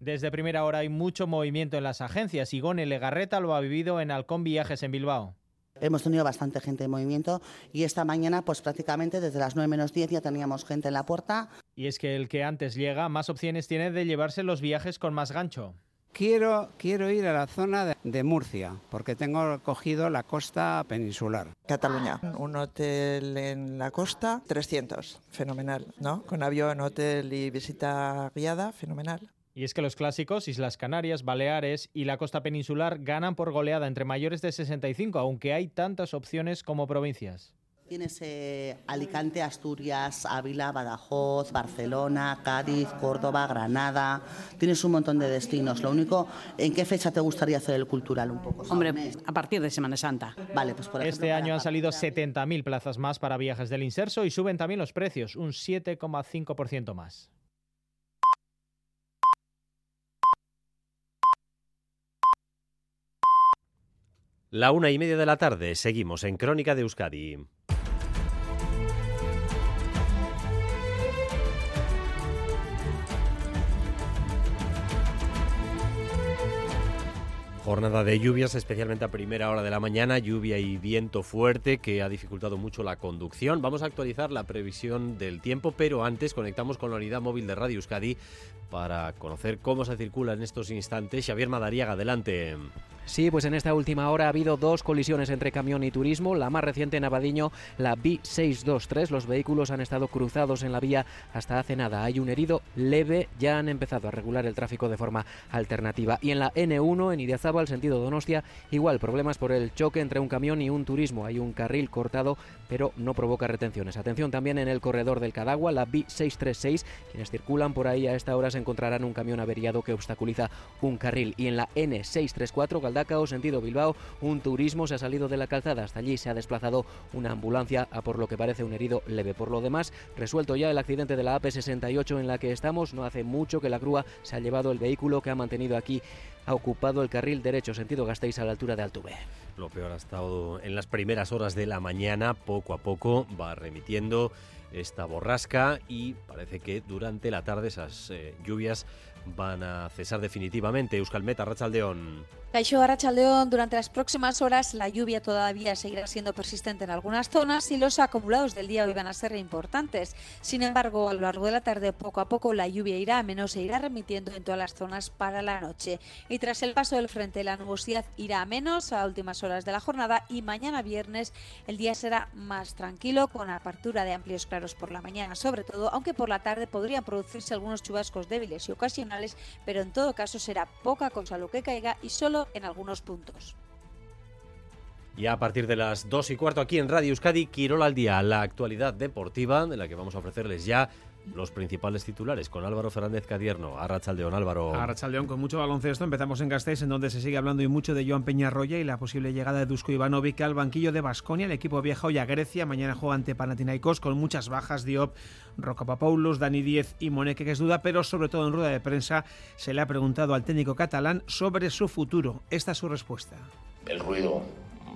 Desde primera hora hay mucho movimiento en las agencias. Igone Legarreta lo ha vivido en Halcón Viajes en Bilbao. Hemos tenido bastante gente en movimiento y esta mañana, pues prácticamente desde las 9 menos 10 ya teníamos gente en la puerta. Y es que el que antes llega, más opciones tiene de llevarse los viajes con más gancho. Quiero, quiero ir a la zona de, de, Murcia, porque tengo cogido la costa peninsular. Cataluña, un hotel en la costa, 300, fenomenal, ¿no? Con avión, hotel y visita guiada, fenomenal. Y es que los clásicos, Islas Canarias, Baleares y la costa peninsular ganan por goleada entre mayores de 65, aunque hay tantas opciones como provincias. Tienes eh, Alicante, Asturias, Ávila, Badajoz, Barcelona, Cádiz, Córdoba, Granada. Tienes un montón de destinos. Lo único, ¿en qué fecha te gustaría hacer el cultural un poco? Hombre, a partir de Semana Santa. Vale, pues por ejemplo, Este año han salido 70.000 plazas más para viajes del Inserso y suben también los precios, un 7,5% más. La una y media de la tarde, seguimos en Crónica de Euskadi. Jornada de lluvias, especialmente a primera hora de la mañana, lluvia y viento fuerte que ha dificultado mucho la conducción. Vamos a actualizar la previsión del tiempo, pero antes conectamos con la unidad móvil de Radio Euskadi para conocer cómo se circula en estos instantes. Xavier Madariaga, adelante. Sí, pues en esta última hora ha habido dos colisiones entre camión y turismo. La más reciente en Abadiño, la B623. Los vehículos han estado cruzados en la vía hasta hace nada. Hay un herido leve. Ya han empezado a regular el tráfico de forma alternativa. Y en la N1, en Idiazábal, sentido Donostia, igual problemas por el choque entre un camión y un turismo. Hay un carril cortado, pero no provoca retenciones. Atención también en el corredor del Cadagua, la B636. Quienes circulan por ahí a esta hora se encontrarán un camión averiado que obstaculiza un carril. Y en la N634, Galdacao, sentido Bilbao, un turismo se ha salido de la calzada. Hasta allí se ha desplazado una ambulancia a por lo que parece un herido leve. Por lo demás, resuelto ya el accidente de la AP68 en la que estamos. No hace mucho que la grúa se ha llevado el vehículo que ha mantenido aquí ha ocupado el carril derecho sentido Gasteiz a la altura de Altuve. Lo peor ha estado en las primeras horas de la mañana, poco a poco va remitiendo esta borrasca y parece que durante la tarde esas eh, lluvias van a cesar definitivamente. Euskalmet, Arrachaldeón. Caixo Arrachaldeón, durante las próximas horas la lluvia todavía seguirá siendo persistente en algunas zonas y los acumulados del día hoy van a ser importantes. Sin embargo, a lo largo de la tarde, poco a poco, la lluvia irá a menos e irá remitiendo en todas las zonas para la noche. Y tras el paso del frente, la nubosidad irá a menos a últimas horas de la jornada y mañana viernes el día será más tranquilo con apertura de amplios claros por la mañana, sobre todo, aunque por la tarde podrían producirse algunos chubascos débiles y ocasionales, pero en todo caso será poca cosa lo que caiga y solo en algunos puntos. Y a partir de las 2 y cuarto aquí en Radio Euskadi, Quirola al día, la actualidad deportiva de la que vamos a ofrecerles ya los principales titulares con Álvaro Fernández Cadierno. Arrachaldeón, Álvaro. Arrachaldeón con mucho baloncesto. Empezamos en Gasteiz, en donde se sigue hablando y mucho de Joan Peñarroya y la posible llegada de Dusko Ivanovic al banquillo de Basconia. El equipo viaja hoy a Grecia. Mañana juega ante Panathinaikos con muchas bajas. Diop, Rocapapoulos, Dani Diez y Moneque, que es duda, pero sobre todo en rueda de prensa se le ha preguntado al técnico catalán sobre su futuro. Esta es su respuesta. El ruido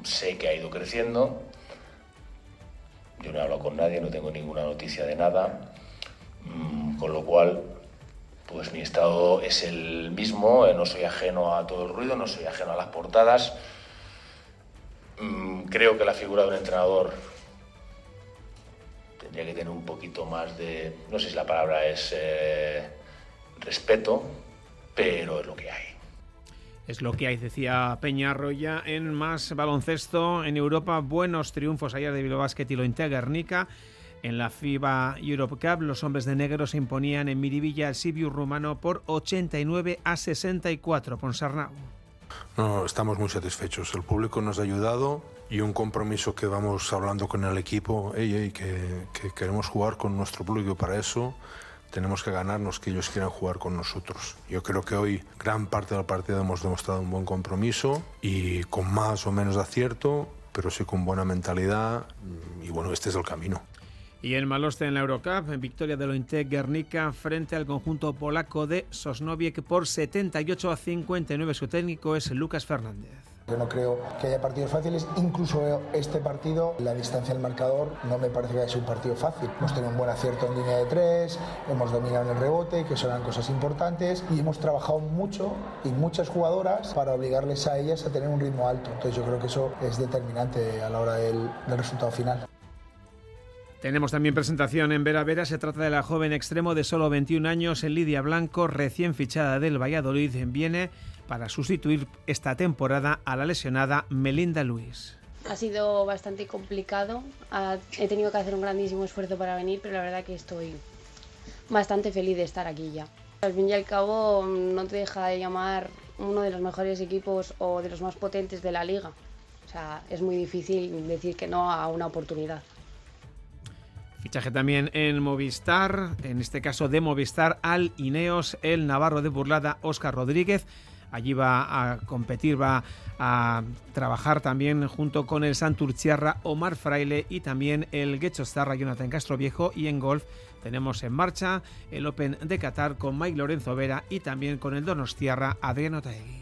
sé que ha ido creciendo. Yo no he hablado con nadie, no tengo ninguna noticia de nada. Mm, con lo cual, pues mi estado es el mismo, eh, no soy ajeno a todo el ruido, no soy ajeno a las portadas. Mm, creo que la figura de un entrenador tendría que tener un poquito más de, no sé si la palabra es eh, respeto, pero es lo que hay. Es lo que hay, decía Peña Arroya. En más baloncesto en Europa, buenos triunfos ayer de Bilbao Basket y lo Guernica. En la FIBA Europe Cup, los hombres de negro se imponían en Miribilla al Sibiu rumano por 89 a 64. Ponsarnau. No, estamos muy satisfechos. El público nos ha ayudado y un compromiso que vamos hablando con el equipo y que, que queremos jugar con nuestro público para eso tenemos que ganarnos que ellos quieran jugar con nosotros. Yo creo que hoy gran parte del partido hemos demostrado un buen compromiso y con más o menos acierto, pero sí con buena mentalidad y bueno, este es el camino. Y en Maloste en la Eurocup, en victoria de Lointe Guernica frente al conjunto polaco de Sosnowiec por 78 a 59. Su técnico es Lucas Fernández. Yo no creo que haya partidos fáciles, incluso este partido, la distancia del marcador, no me parece que haya sido un partido fácil. Hemos tenido un buen acierto en línea de tres, hemos dominado el rebote, que son cosas importantes, y hemos trabajado mucho y muchas jugadoras para obligarles a ellas a tener un ritmo alto. Entonces yo creo que eso es determinante a la hora del resultado final. Tenemos también presentación en Vera Vera. Se trata de la joven extremo de solo 21 años, Lidia Blanco, recién fichada del Valladolid. Viene para sustituir esta temporada a la lesionada Melinda Luis. Ha sido bastante complicado. He tenido que hacer un grandísimo esfuerzo para venir, pero la verdad que estoy bastante feliz de estar aquí ya. Al fin y al cabo, no te deja de llamar uno de los mejores equipos o de los más potentes de la liga. O sea, es muy difícil decir que no a una oportunidad. Fichaje también en Movistar, en este caso de Movistar al Ineos, el Navarro de Burlada, Óscar Rodríguez. Allí va a competir, va a trabajar también junto con el Santurciarra Omar Fraile y también el Guechostarra Jonathan Castro Viejo. Y en golf tenemos en marcha el Open de Qatar con Mike Lorenzo Vera y también con el Donostiarra Adriano Taegui.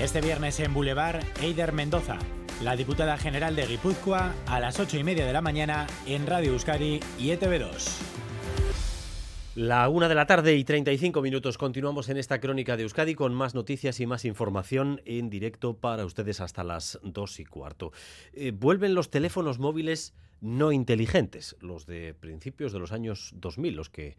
Este viernes en Boulevard, Eider Mendoza, la diputada general de Guipúzcoa, a las 8 y media de la mañana en Radio Euskadi y ETV2. La una de la tarde y 35 minutos. Continuamos en esta crónica de Euskadi con más noticias y más información en directo para ustedes hasta las dos y cuarto. Eh, vuelven los teléfonos móviles no inteligentes, los de principios de los años 2000, los que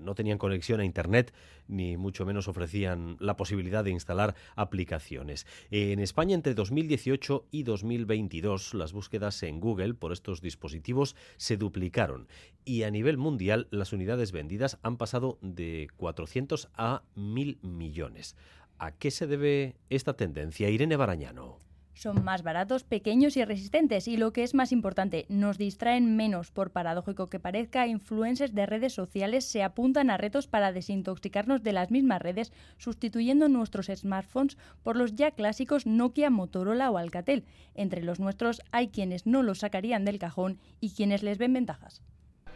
no tenían conexión a Internet ni mucho menos ofrecían la posibilidad de instalar aplicaciones. En España entre 2018 y 2022 las búsquedas en Google por estos dispositivos se duplicaron y a nivel mundial las unidades vendidas han pasado de 400 a 1.000 millones. ¿A qué se debe esta tendencia? Irene Barañano. Son más baratos, pequeños y resistentes y lo que es más importante, nos distraen menos. Por paradójico que parezca, influencers de redes sociales se apuntan a retos para desintoxicarnos de las mismas redes, sustituyendo nuestros smartphones por los ya clásicos Nokia, Motorola o Alcatel. Entre los nuestros hay quienes no los sacarían del cajón y quienes les ven ventajas.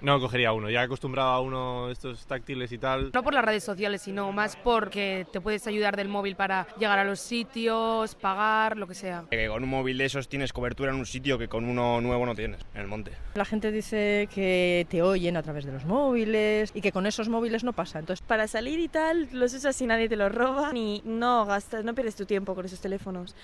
No cogería uno, ya acostumbrado a uno estos táctiles y tal. No por las redes sociales, sino más porque te puedes ayudar del móvil para llegar a los sitios, pagar, lo que sea. Que con un móvil de esos tienes cobertura en un sitio que con uno nuevo no tienes, en el monte. La gente dice que te oyen a través de los móviles y que con esos móviles no pasa. Entonces, para salir y tal, los usas y nadie te los roba y no gastas, no pierdes tu tiempo con esos teléfonos.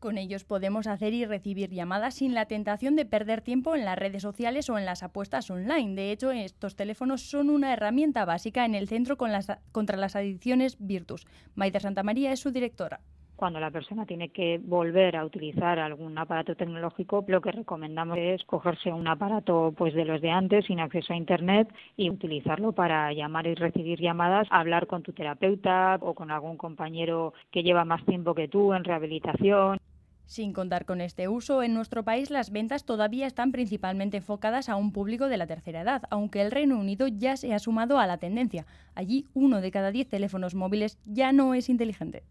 Con ellos podemos hacer y recibir llamadas sin la tentación de perder tiempo en las redes sociales o en las apuestas online. De hecho, estos teléfonos son una herramienta básica en el centro contra las adicciones Virtus. Maida Santamaría es su directora cuando la persona tiene que volver a utilizar algún aparato tecnológico, lo que recomendamos es cogerse un aparato pues de los de antes sin acceso a internet y utilizarlo para llamar y recibir llamadas, hablar con tu terapeuta o con algún compañero que lleva más tiempo que tú en rehabilitación. Sin contar con este uso, en nuestro país las ventas todavía están principalmente enfocadas a un público de la tercera edad, aunque el Reino Unido ya se ha sumado a la tendencia. Allí uno de cada diez teléfonos móviles ya no es inteligente.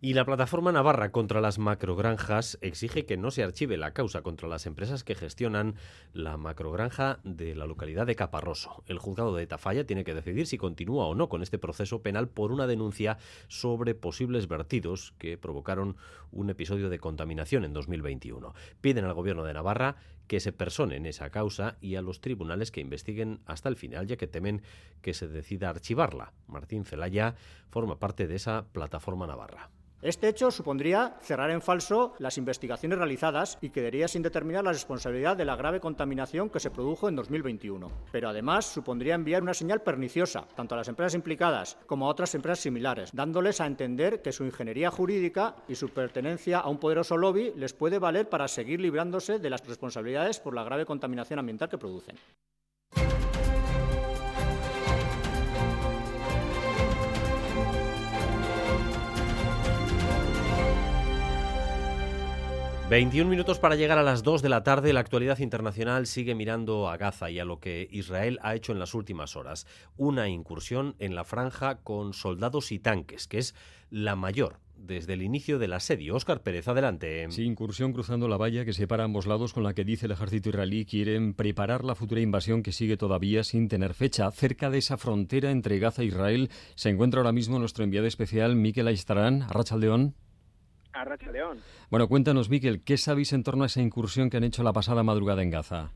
Y la plataforma navarra contra las macrogranjas exige que no se archive la causa contra las empresas que gestionan la macrogranja de la localidad de Caparroso. El juzgado de Tafalla tiene que decidir si continúa o no con este proceso penal por una denuncia sobre posibles vertidos que provocaron un episodio de contaminación en 2021. Piden al gobierno de Navarra que se persone en esa causa y a los tribunales que investiguen hasta el final, ya que temen que se decida archivarla. Martín Celaya forma parte de esa plataforma navarra. Este hecho supondría cerrar en falso las investigaciones realizadas y quedaría sin determinar la responsabilidad de la grave contaminación que se produjo en 2021. Pero además supondría enviar una señal perniciosa tanto a las empresas implicadas como a otras empresas similares, dándoles a entender que su ingeniería jurídica y su pertenencia a un poderoso lobby les puede valer para seguir librándose de las responsabilidades por la grave contaminación ambiental que producen. 21 minutos para llegar a las 2 de la tarde. La actualidad internacional sigue mirando a Gaza y a lo que Israel ha hecho en las últimas horas. Una incursión en la franja con soldados y tanques, que es la mayor desde el inicio del asedio. Óscar Pérez, adelante. Sí, incursión cruzando la valla que separa ambos lados con la que dice el ejército israelí quieren preparar la futura invasión que sigue todavía sin tener fecha. Cerca de esa frontera entre Gaza e Israel se encuentra ahora mismo nuestro enviado especial Miquel Aistarán, Arrachaldeón. León. Bueno, cuéntanos, Miquel, ¿qué sabéis en torno a esa incursión que han hecho la pasada madrugada en Gaza?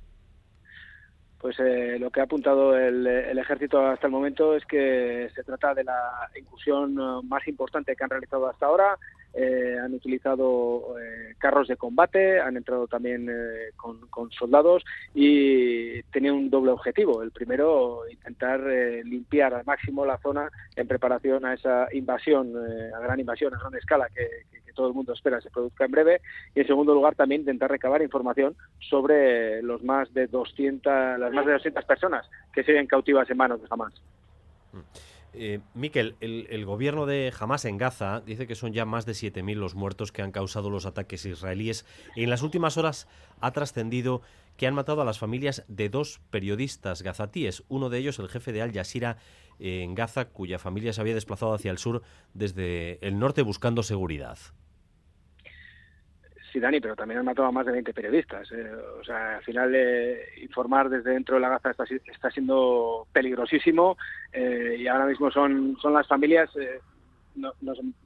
Pues eh, lo que ha apuntado el, ejército hasta el momento es que se trata de la incursión eh, más importante que han realizado hasta ahora. Eh, han utilizado carros de combate, han entrado también con, soldados y tenía un doble objetivo. El primero, intentar limpiar al máximo la zona en preparación a esa invasión, a gran invasión, a gran escala que, todo el mundo espera se produzca en breve. Y en segundo lugar, también intentar recabar información sobre los más de 200, las más de 200 personas que siguen cautivas en manos de Hamas. Mm. Eh, Miquel, el, gobierno de Hamas en Gaza dice que son ya más de 7.000 los muertos que han causado los ataques israelíes. Y en las últimas horas ha trascendido que han matado a las familias de dos periodistas gazatíes, uno de ellos el jefe de Al Jazeera en Gaza, cuya familia se había desplazado hacia el sur desde el norte buscando seguridad. Sí, Dani, pero también han matado a más de 20 periodistas. Eh. O sea, al final eh, informar desde dentro de la Gaza está, está siendo peligrosísimo eh, y ahora mismo son, son las familias no,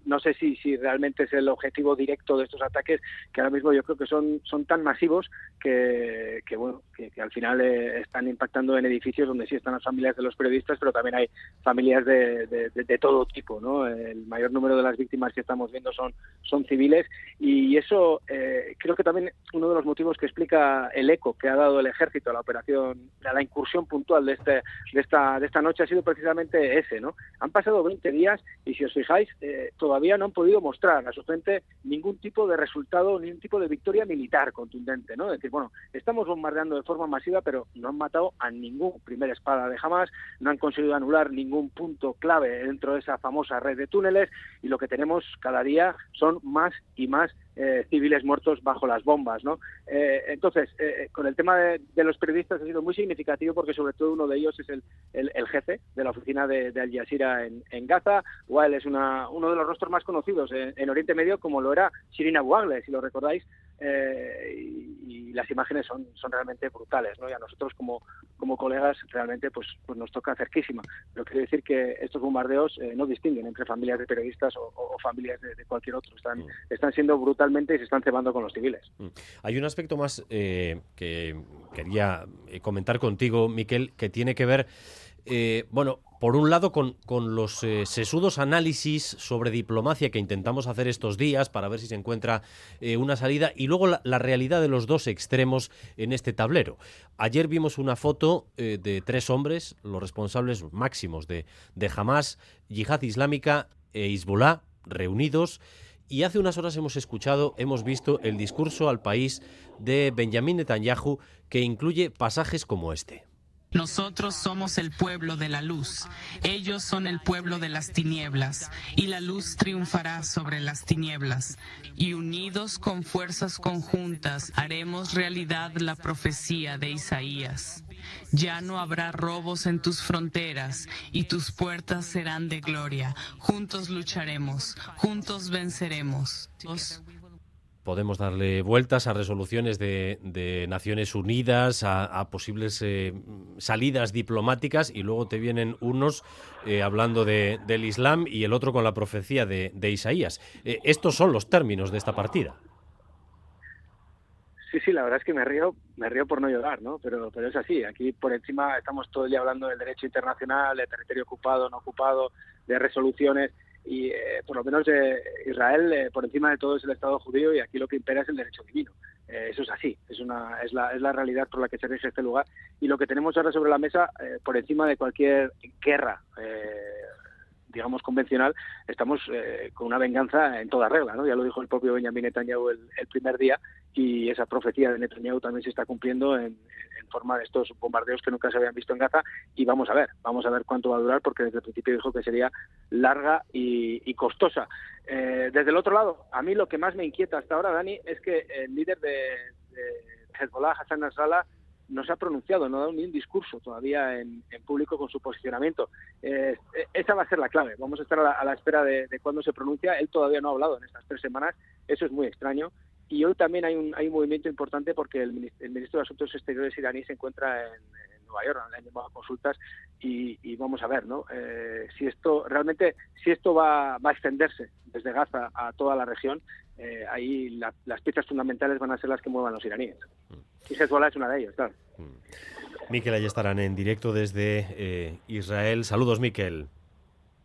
no, sé si, si realmente es el objetivo directo de estos ataques, que ahora mismo yo creo que son, son tan masivos que, que bueno, que, al final eh, están impactando en edificios donde sí están las familias de los periodistas, pero también hay familias de, de, todo tipo, ¿no? El mayor número de las víctimas que estamos viendo son, son civiles y eso eh, creo que también uno de los motivos que explica el eco que ha dado el ejército a la operación, a la incursión puntual de, este, de, esta, de esta noche ha sido precisamente ese, ¿no? Han pasado 20 días y si os fijáis eh, todavía no han podido mostrar a su frente ningún tipo de resultado, ningún tipo de victoria militar contundente, ¿no? Es decir, bueno, estamos bombardeando de forma masiva, pero no han matado a ningún primer espada de jamás, no han conseguido anular ningún punto clave dentro de esa famosa red de túneles y lo que tenemos cada día son más y más eh, civiles muertos bajo las bombas, ¿no? Eh, entonces, eh, con el tema de, los periodistas ha sido muy significativo porque sobre todo uno de ellos es el, el, jefe de la oficina de, Al Jazeera en, en, Gaza. Wael es una, uno de los rostros más conocidos en, Oriente Medio, como lo era Shirin Abu si lo recordáis, y, las imágenes son, son realmente brutales, ¿no? Y a nosotros como, como colegas realmente pues, pues nos toca cerquísima. Pero quiero decir que estos bombardeos no distinguen entre familias de periodistas o, familias de, cualquier otro. Están, mm. están siendo brutales y se están cebando con los civiles. Mm. Hay un aspecto más eh, que quería eh, comentar contigo, Miquel, que tiene que ver, eh, bueno, por un lado, con, los sesudos análisis sobre diplomacia que intentamos hacer estos días para ver si se encuentra una salida y luego la, realidad de los dos extremos en este tablero. Ayer vimos una foto de tres hombres, los responsables máximos de, de Hamas, Yihad Islámica e Hezbollah, reunidos y hace unas horas hemos escuchado, hemos visto el discurso al país de Benjamin Netanyahu que incluye pasajes como este. Nosotros somos el pueblo de la luz, ellos son el pueblo de las tinieblas, y la luz triunfará sobre las tinieblas. Y unidos con fuerzas conjuntas haremos realidad la profecía de Isaías. Ya no habrá robos en tus fronteras, y tus puertas serán de gloria. Juntos lucharemos, juntos venceremos podemos darle vueltas a resoluciones de, Naciones Unidas, a, posibles eh, salidas diplomáticas y luego te vienen unos eh, hablando del Islam y el otro con la profecía de, Isaías. Eh, estos son los términos de esta partida. Sí, sí, la verdad es que me río, me río por no llorar, ¿no? Pero, pero es así. Aquí por encima estamos todo el día hablando del derecho internacional, de territorio ocupado, no ocupado, de resoluciones y eh, por lo menos eh, Israel eh, por encima de todo es el Estado judío y aquí lo que impera es el derecho divino. eso es así, es, una, es, la, es la realidad por la que se rige este lugar y lo que tenemos ahora sobre la mesa por encima de cualquier guerra digamos, convencional, estamos eh, con una venganza en toda regla, ¿no? Ya lo dijo el propio Benjamin Netanyahu el, primer día y esa profecía de Netanyahu también se está cumpliendo en, forma de estos bombardeos que nunca se habían visto en Gaza y vamos a ver, vamos a ver cuánto va a durar porque desde el principio dijo que sería larga y, costosa. Eh, desde el otro lado, a mí lo que más me inquieta hasta ahora, Dani, es que el líder de, de Hezbollah, Hassan Nasrallah, no se ha pronunciado, no ha dado ni un discurso todavía en, público con su posicionamiento. Eh, esa va a ser la clave. Vamos a estar a la, espera de, cuándo se pronuncia. Él todavía no ha hablado en estas tres semanas. Eso es muy extraño. Y hoy también hay un, hay un movimiento importante porque el, ministro de Asuntos Exteriores iraní se encuentra en, Nueva York, le han llamado a consultas y, vamos a ver, ¿no? Eh, si esto realmente, si esto va, va a extenderse desde Gaza a toda la región, eh, ahí las piezas fundamentales van a ser las que muevan los iraníes. Y Hezbollah es una de ellas, claro. Mm. Miquel, ahí estarán en directo desde eh, Israel. Saludos, Miquel.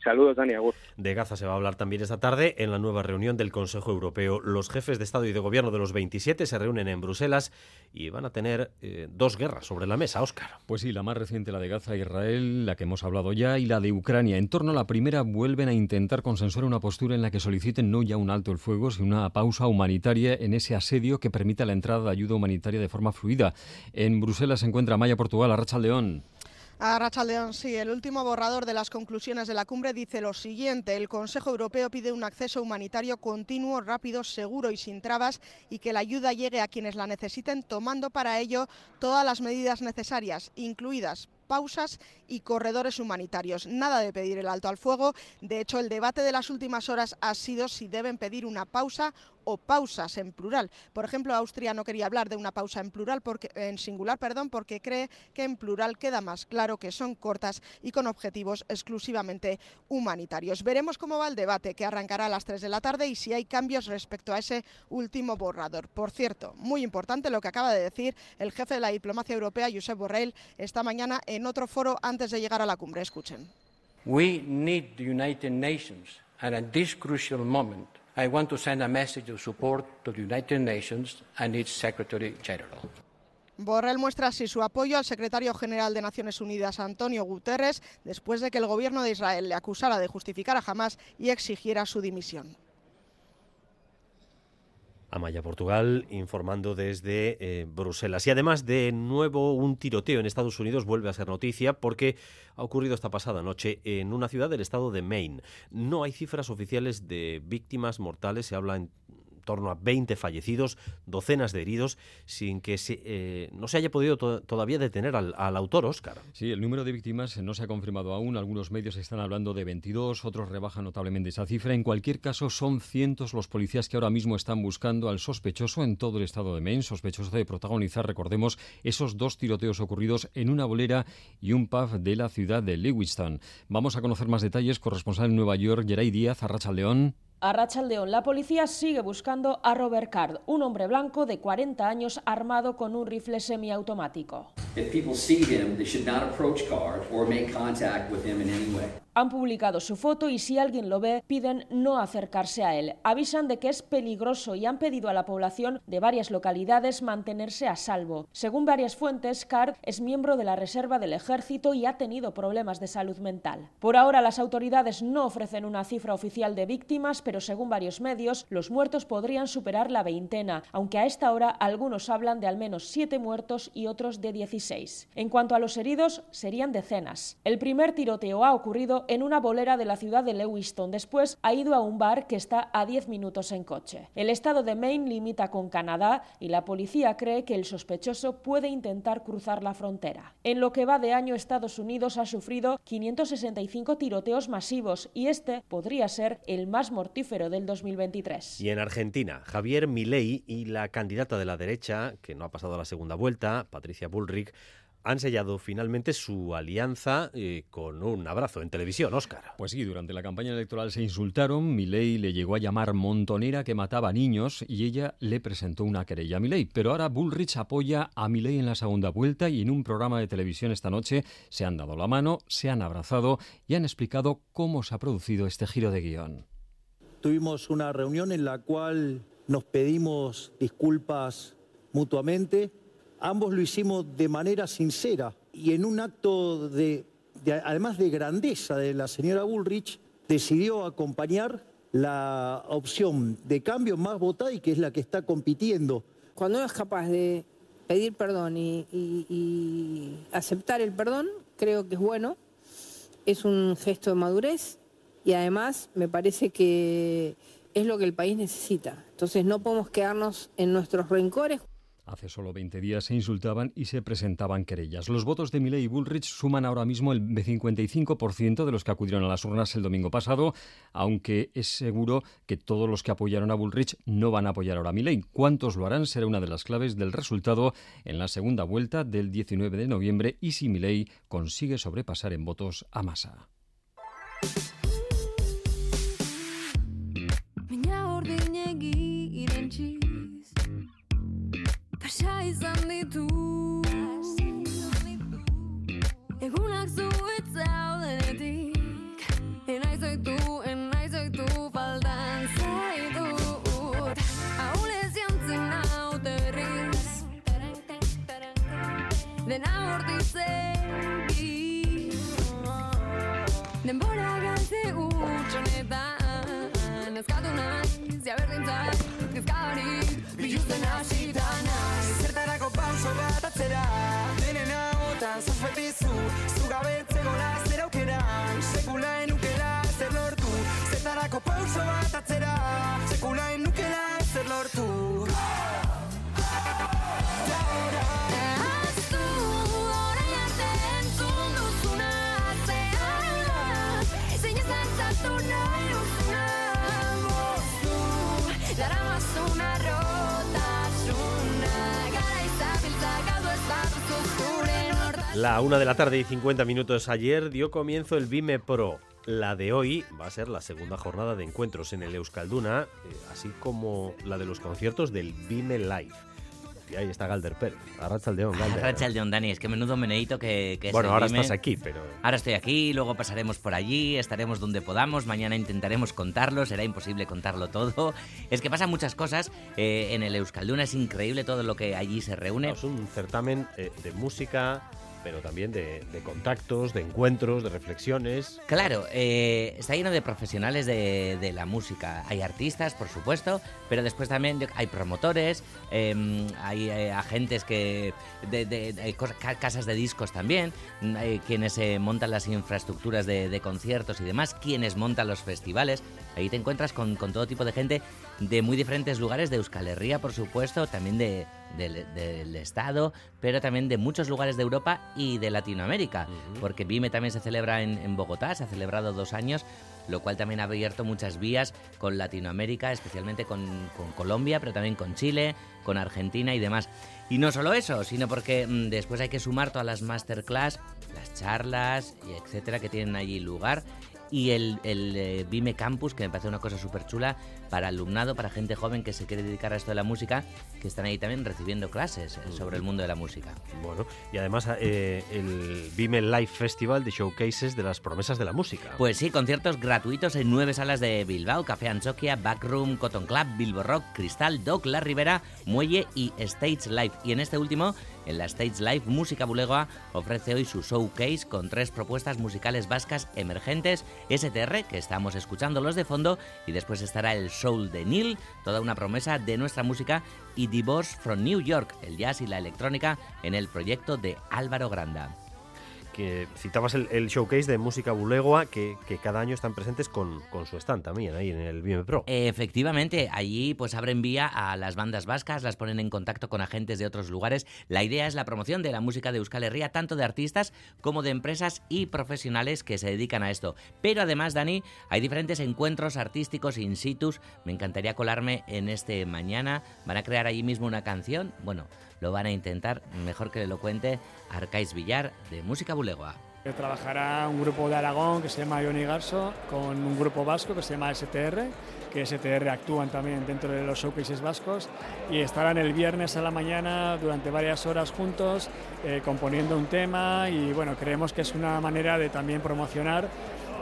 Saludos, Dani De Gaza se va a hablar también esta tarde en la nueva reunión del Consejo Europeo. Los jefes de Estado y de Gobierno de los 27 se reúnen en Bruselas y van a tener eh, dos guerras sobre la mesa, Óscar. Pues sí, la más reciente, la de Gaza Israel, la que hemos hablado ya, y la de Ucrania. En torno a la primera vuelven a intentar consensuar una postura en la que soliciten no ya un alto el fuego, sino una pausa humanitaria en ese asedio que permita la entrada de ayuda humanitaria de forma fluida. En Bruselas se encuentra Maya Portugal, Arracha León. A sí. El último borrador de las conclusiones de la cumbre dice lo siguiente. El Consejo Europeo pide un acceso humanitario continuo, rápido, seguro y sin trabas y que la ayuda llegue a quienes la necesiten, tomando para ello todas las medidas necesarias, incluidas pausas y corredores humanitarios. Nada de pedir el alto al fuego. De hecho, el debate de las últimas horas ha sido si deben pedir una pausa o pausas en plural. Por ejemplo, Austria no quería hablar de una pausa en plural porque en singular, perdón, porque cree que en plural queda más claro que son cortas y con objetivos exclusivamente humanitarios. Veremos cómo va el debate que arrancará a las 3 de la tarde y si hay cambios respecto a ese último borrador. Por cierto, muy importante lo que acaba de decir el jefe de la diplomacia europea, Josep Borrell, esta mañana en otro foro antes de llegar a la cumbre. Escuchen. We need the United Nations, and at this crucial moment, I want to send a message of support to the United Nations and its Secretary General. Borrell muestra así su apoyo al secretario general de Naciones Unidas, Antonio Guterres, después de que el gobierno de Israel le acusara de justificar a Hamas y exigiera su dimisión. Amaya Portugal informando desde eh, Bruselas. Y además de nuevo un tiroteo en Estados Unidos vuelve a ser noticia porque ha ocurrido esta pasada noche en una ciudad del estado de Maine. No hay cifras oficiales de víctimas mortales, se habla en torno a 20 fallecidos, docenas de heridos, sin que eh, no se haya podido todavía detener al, autor, Oscar. Sí, el número de víctimas no se ha confirmado aún. Algunos medios están hablando de 22, otros rebajan notablemente esa cifra. En cualquier caso, son cientos los policías que ahora mismo están buscando al sospechoso en todo el estado de Maine, sospechoso de protagonizar, recordemos, esos dos tiroteos ocurridos en una bolera y un pub de la ciudad de Lewiston. Vamos a conocer más detalles. Corresponsal en Nueva York, Geray Díaz, Arracha León. A Rachaldeón, la policía sigue buscando a Robert Card, un hombre blanco de 40 años armado con un rifle semiautomático. Han publicado su foto y si alguien lo ve, piden no acercarse a él. Avisan de que es peligroso y han pedido a la población de varias localidades mantenerse a salvo. Según varias fuentes, Card es miembro de la Reserva del Ejército y ha tenido problemas de salud mental. Por ahora, las autoridades no ofrecen una cifra oficial de víctimas, pero según varios medios, los muertos podrían superar la veintena, aunque a esta hora algunos hablan de al menos siete muertos y otros de 16. En cuanto a los heridos, serían decenas. El primer tiroteo ha ocurrido en una bolera de la ciudad de Lewiston. Después ha ido a un bar que está a 10 minutos en coche. El estado de Maine limita con Canadá y la policía cree que el sospechoso puede intentar cruzar la frontera. En lo que va de año, Estados Unidos ha sufrido 565 tiroteos masivos y este podría ser el más mortífero del 2023. Y en Argentina, Javier Milei y la candidata de la derecha, que no ha pasado a la segunda vuelta, Patricia Bullrich, han sellado finalmente su alianza eh, con un abrazo en televisión, Óscar. Pues sí, durante la campaña electoral se insultaron, Milei le llegó a llamar montonera que mataba niños y ella le presentó una querella a Milei. Pero ahora Bullrich apoya a Milei en la segunda vuelta y en un programa de televisión esta noche se han dado la mano, se han abrazado y han explicado cómo se ha producido este giro de guion. Tuvimos una reunión en la cual nos pedimos disculpas mutuamente. Ambos lo hicimos de manera sincera y en un acto de, además de grandeza de la señora Bullrich, decidió acompañar la opción de cambio más votada y que es la que está compitiendo. Cuando uno es capaz de pedir perdón y, y aceptar el perdón, creo que es bueno, es un gesto de madurez y además me parece que es lo que el país necesita. Entonces no podemos quedarnos en nuestros rencores. Hace solo 20 días se insultaban y se presentaban querellas. Los votos de Milei y Bullrich suman ahora mismo el 55% de los que acudieron a las urnas el domingo pasado, aunque es seguro que todos los que apoyaron a Bullrich no van a apoyar ahora a Milei. ¿Cuántos lo harán? Será una de las claves del resultado en la segunda vuelta del 19 de noviembre y si Milei consigue sobrepasar en votos a Massa. Pasa izan ditu. Egunak zuet zaudenetik. Enaiz oitu, enaiz oitu Faltan zaitut. Aulez jantzen naute berriz Dena bortizegi Denbora galtze utxonetan. Ezkatu nahi, kezkari Biluzten hasi da naiz Zertarako pauso bat atzera Denen ahotan zuzfetizu Zugabetzeko laz zer aukeran Sekulaen ukera zer lortu. Zertarako pauso bat atzera Sekulaen ukera La una de la tarde y 50 minutos ayer dio comienzo el Vime Pro. La de hoy va a ser la segunda jornada de encuentros en el Euskalduna, eh, así como la de los conciertos del Vime Live. Y ahí está Galder Pérez. Arrachaldeón, Galder. Arrachaldeón, Dani, es que menudo meneíto que, que es Bueno, el ahora Vime. estás aquí, pero... Ahora estoy aquí, luego pasaremos por allí, estaremos donde podamos, mañana intentaremos contarlo, será imposible contarlo todo. Es que pasan muchas cosas eh, en el Euskalduna, es increíble todo lo que allí se reúne. Es un certamen eh, de música, pero también de, de contactos, de encuentros, de reflexiones. Claro, eh, está lleno de profesionales de, de la música. Hay artistas, por supuesto, pero después también hay promotores, eh, hay eh, agentes que de, de- ca- casas de discos también, mm, hay quienes eh, montan las infraestructuras de conciertos y demás, quienes montan los festivales. Ahí te encuentras con, con todo tipo de gente de muy diferentes lugares de Euskal Herria, por supuesto, también de, del- del Estado, pero también de muchos lugares de Europa y de Latinoamérica, porque Vime también se celebra en, en Bogotá, se ha celebrado dos años, lo cual también ha abierto muchas vías con Latinoamérica, especialmente con, con Colombia, pero también con Chile, con Argentina y demás. Y no solo eso, sino porque mm, después hay que sumar todas las masterclass, las charlas, y etcétera, que tienen allí lugar. Y el, el eh, Vime Campus, que me parece una cosa súper chula para alumnado, para gente joven que se quiere dedicar a esto de la música, que están ahí también recibiendo clases eh, sobre el mundo de la música. Bueno, y además eh, el Vime Live Festival de showcases de las promesas de la música. Pues sí, conciertos gratuitos en nueve salas de Bilbao, Café Anchoquia, Backroom, Cotton Club, Bilbo Rock, Cristal, Doc, La Ribera, Muelle y Stage Live. Y en este último, en la Stage Live, Música Bulegoa ofrece hoy su showcase con tres propuestas musicales vascas emergentes, STR, que estamos escuchándolos de fondo, y después estará el Soul de Neil, toda una promesa de nuestra música, y Divorce from New York, el jazz y la electrónica en el proyecto de Álvaro Granda. Que citabas el, el showcase de música bulegua que, que cada año están presentes con, con su stand también ahí en el Vime Pro. Efectivamente, allí pues abren vía a las bandas vascas, las ponen en contacto con agentes de otros lugares. La idea es la promoción de la música de Euskal Herria, tanto de artistas como de empresas y profesionales que se dedican a esto. Pero además, Dani, hay diferentes encuentros artísticos in situ. Me encantaría colarme en este mañana. Van a crear allí mismo una canción. Bueno, lo van a intentar. Mejor que lo cuente Arcais Villar de Música Bulegua. Trabajará un grupo de Aragón que se llama Ioni Garso con un grupo vasco que se llama STR, que STR actúan también dentro de los showcases vascos y estarán el viernes a la mañana durante varias horas juntos eh, componiendo un tema y bueno, creemos que es una manera de también promocionar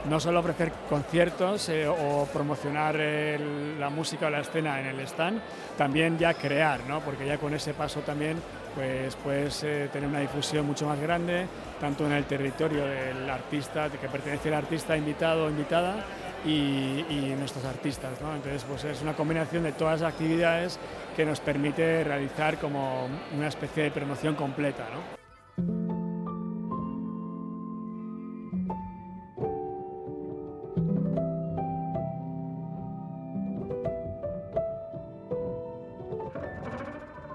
no solo ofrecer conciertos eh, o promocionar la música o la escena en el stand, también ya crear, ¿no? porque ya con ese paso también pues puedes eh, tener una difusión mucho más grande, tanto en el territorio del artista, que pertenece el artista invitado o invitada, y, y nuestros artistas. ¿no? Entonces, pues es una combinación de todas las actividades que nos permite realizar como una especie de promoción completa. ¿no?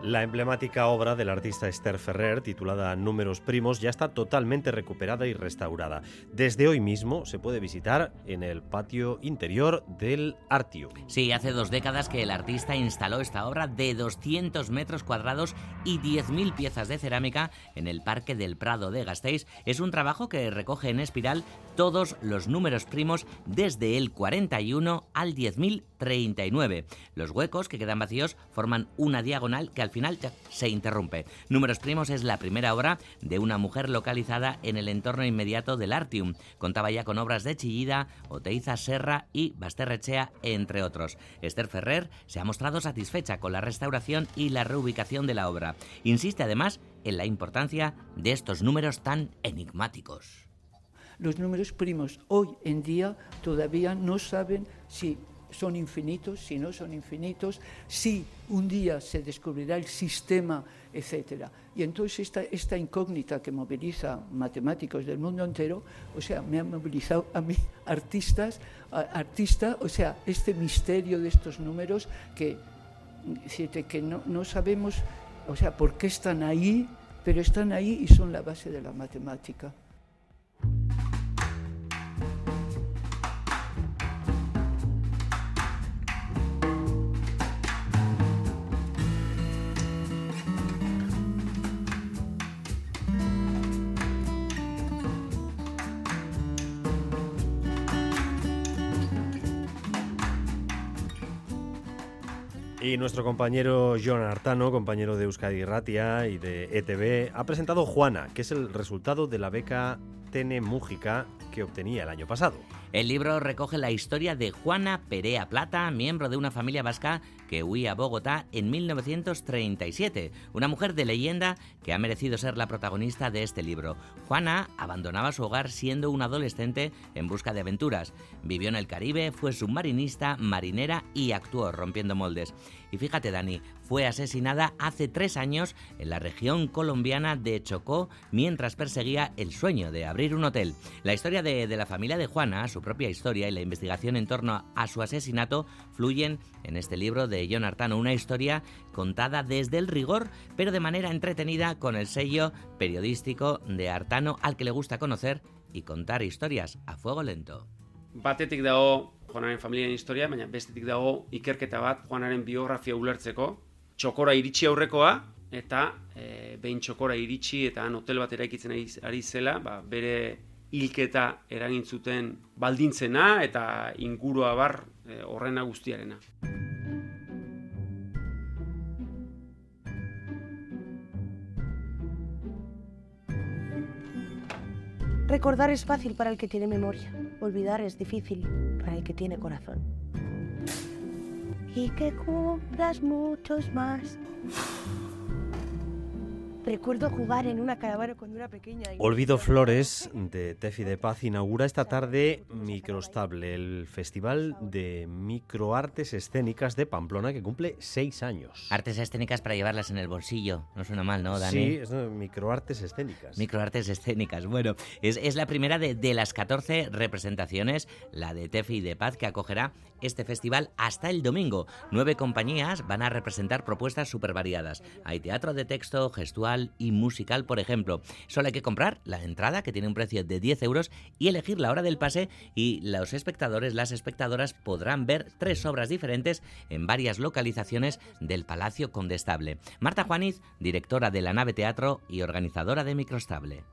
La emblemática obra del artista Esther Ferrer, titulada Números Primos, ya está totalmente recuperada y restaurada. Desde hoy mismo se puede visitar en el patio interior del Artium. Sí, hace dos décadas que el artista instaló esta obra de 200 metros cuadrados y 10.000 piezas de cerámica en el Parque del Prado de Gasteiz. Es un trabajo que recoge en espiral todos los números primos desde el 41 al 10.039. Los huecos que quedan vacíos forman una diagonal que al final se interrumpe. Números primos es la primera obra de una mujer localizada en el entorno inmediato del Artium. Contaba ya con obras de Chillida, Oteiza Serra y Basterrechea, entre otros. Esther Ferrer se ha mostrado satisfecha con la restauración y la reubicación de la obra. Insiste además en la importancia de estos números tan enigmáticos. Los números primos hoy en día todavía no saben si son infinitos, si no son infinitos, si un día se descubrirá el sistema, etc. Y entonces esta, incógnita que moviliza matemáticos del mundo entero, o sea, me ha movilizado a mí, artistas, artista, o sea, este misterio de estos números que, que no, no sabemos, o sea, por qué están ahí, pero están ahí y son la base de la matemática. Y nuestro compañero John Artano, compañero de Euskadi Ratia y de ETV, ha presentado Juana, que es el resultado de la beca Tene Mújica que obtenía el año pasado. El libro recoge la historia de Juana Perea Plata, miembro de una familia vasca que huía a Bogotá en 1937, una mujer de leyenda que ha merecido ser la protagonista de este libro. Juana abandonaba su hogar siendo una adolescente en busca de aventuras. Vivió en el Caribe, fue submarinista, marinera y actuó rompiendo moldes. Y fíjate, Dani, fue asesinada hace tres años en la región colombiana de Chocó mientras perseguía el sueño de abrir un hotel. La historia de, la familia de Juana, su propia historia y la investigación en torno a su asesinato fluyen en este libro de John Artano, una historia contada desde el rigor, pero de manera entretenida con el sello periodístico de Artano al que le gusta conocer y contar historias a fuego lento. Batetik dago Juanaren familiaren historia, baina bestetik dago ikerketa bat Juanaren biografia ulertzeko, txokora iritsi aurrekoa, eta e, behin txokora iritsi eta han hotel bat eraikitzen ari, zela, ba, bere hilketa eragin zuten baldintzena eta ingurua bar e, horrena guztiarena. Recordar es fácil para el que tiene memoria. Olvidar es difícil para el que tiene corazón. Y que cumplas muchos más. Recuerdo jugar en una caravana cuando era pequeña. Y... Olvido Flores de Tefi de Paz inaugura esta tarde Microstable, el festival de microartes escénicas de Pamplona que cumple seis años. Artes escénicas para llevarlas en el bolsillo. No suena mal, ¿no, Dani? Sí, es no, microartes escénicas. Microartes escénicas. Bueno, es, es la primera de, de, las 14 representaciones, la de Tefi de Paz, que acogerá este festival hasta el domingo. Nueve compañías van a representar propuestas súper variadas. Hay teatro de texto, gestual, y musical, por ejemplo. Solo hay que comprar la entrada, que tiene un precio de 10 euros, y elegir la hora del pase y los espectadores, las espectadoras podrán ver tres obras diferentes en varias localizaciones del Palacio Condestable. Marta Juaniz, directora de la nave teatro y organizadora de Microstable.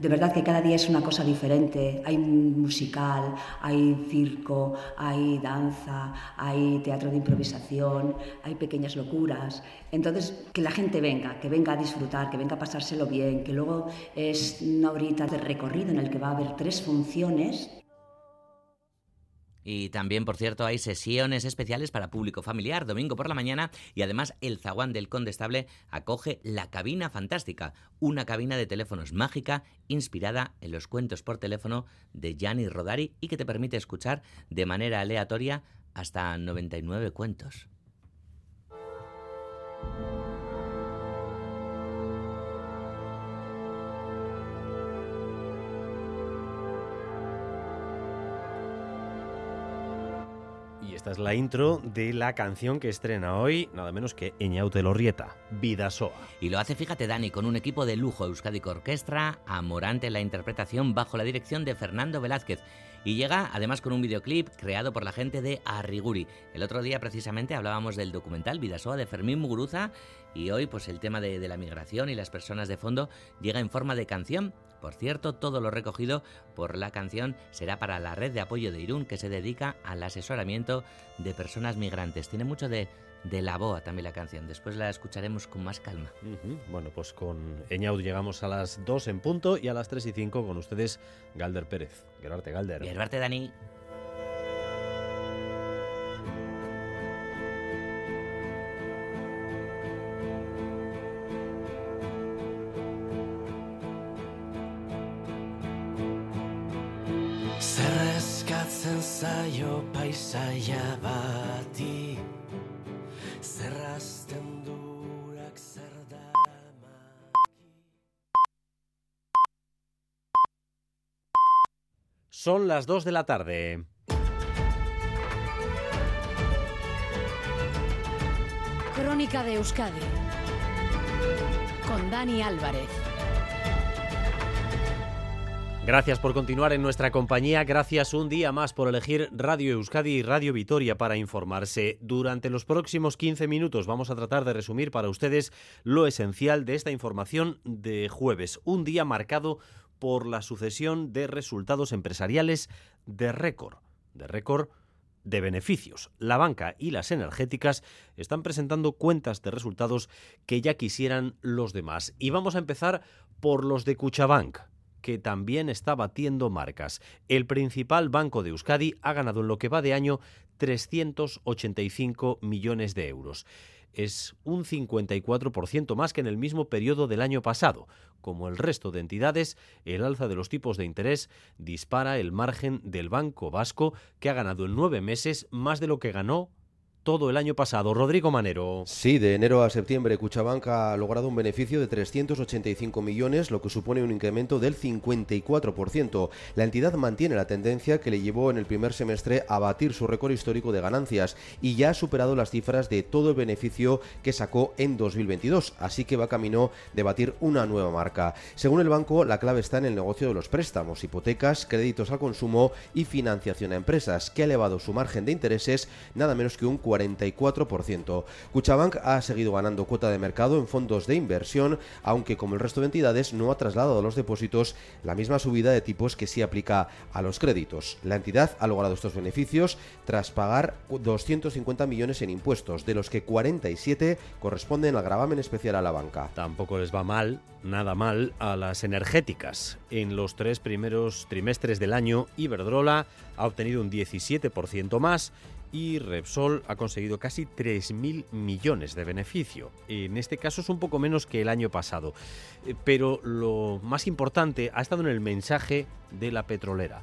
De verdad que cada día es una cosa diferente. Hay musical, hay circo, hay danza, hay teatro de improvisación, hay pequeñas locuras. Entonces, que la gente venga, que venga a disfrutar, que venga a pasárselo bien, que luego es una horita de recorrido en el que va a haber tres funciones Y también, por cierto, hay sesiones especiales para público familiar, domingo por la mañana, y además el zaguán del Condestable acoge La Cabina Fantástica, una cabina de teléfonos mágica inspirada en los cuentos por teléfono de Gianni Rodari y que te permite escuchar de manera aleatoria hasta 99 cuentos. Esta es la intro de la canción que estrena hoy, nada menos que Eñaute Lorrieta, Vidasoa. Y lo hace, fíjate, Dani, con un equipo de lujo Euskadi Orquestra, amorante la interpretación bajo la dirección de Fernando Velázquez. Y llega además con un videoclip creado por la gente de Arriguri. El otro día precisamente hablábamos del documental Vidasoa de Fermín Muguruza y hoy pues el tema de, de la migración y las personas de fondo llega en forma de canción por cierto, todo lo recogido por la canción será para la red de apoyo de Irún que se dedica al asesoramiento de personas migrantes. Tiene mucho de, de la boa también la canción. Después la escucharemos con más calma. Bueno, pues con Eñaud llegamos a las 2 en punto y a las 3 y 5 con ustedes Galder Pérez. Gerarte Galder. Gerarte Dani. Son las 2 de la tarde. Crónica de Euskadi con Dani Álvarez. Gracias por continuar en nuestra compañía, gracias un día más por elegir Radio Euskadi y Radio Vitoria para informarse. Durante los próximos 15 minutos vamos a tratar de resumir para ustedes lo esencial de esta información de jueves, un día marcado por la sucesión de resultados empresariales de récord, de récord de beneficios. La banca y las energéticas están presentando cuentas de resultados que ya quisieran los demás. Y vamos a empezar por los de Cuchabank que también está batiendo marcas. El principal banco de Euskadi ha ganado en lo que va de año 385 millones de euros. Es un 54% más que en el mismo periodo del año pasado. Como el resto de entidades, el alza de los tipos de interés dispara el margen del Banco Vasco, que ha ganado en nueve meses más de lo que ganó todo el año pasado. Rodrigo Manero. Sí, de enero a septiembre Cuchabank ha logrado un beneficio de 385 millones, lo que supone un incremento del 54%. La entidad mantiene la tendencia que le llevó en el primer semestre a batir su récord histórico de ganancias y ya ha superado las cifras de todo el beneficio que sacó en 2022, así que va camino de batir una nueva marca. Según el banco, la clave está en el negocio de los préstamos, hipotecas, créditos al consumo y financiación a empresas, que ha elevado su margen de intereses nada menos que un 44%. Cuchabank ha seguido ganando cuota de mercado en fondos de inversión, aunque como el resto de entidades no ha trasladado a los depósitos la misma subida de tipos que sí aplica a los créditos. La entidad ha logrado estos beneficios tras pagar 250 millones en impuestos, de los que 47 corresponden al gravamen especial a la banca. Tampoco les va mal, nada mal, a las energéticas. En los tres primeros trimestres del año, Iberdrola ha obtenido un 17% más y Repsol ha conseguido casi 3.000 millones de beneficio. En este caso es un poco menos que el año pasado, eh, pero lo más importante ha estado en el mensaje de la petrolera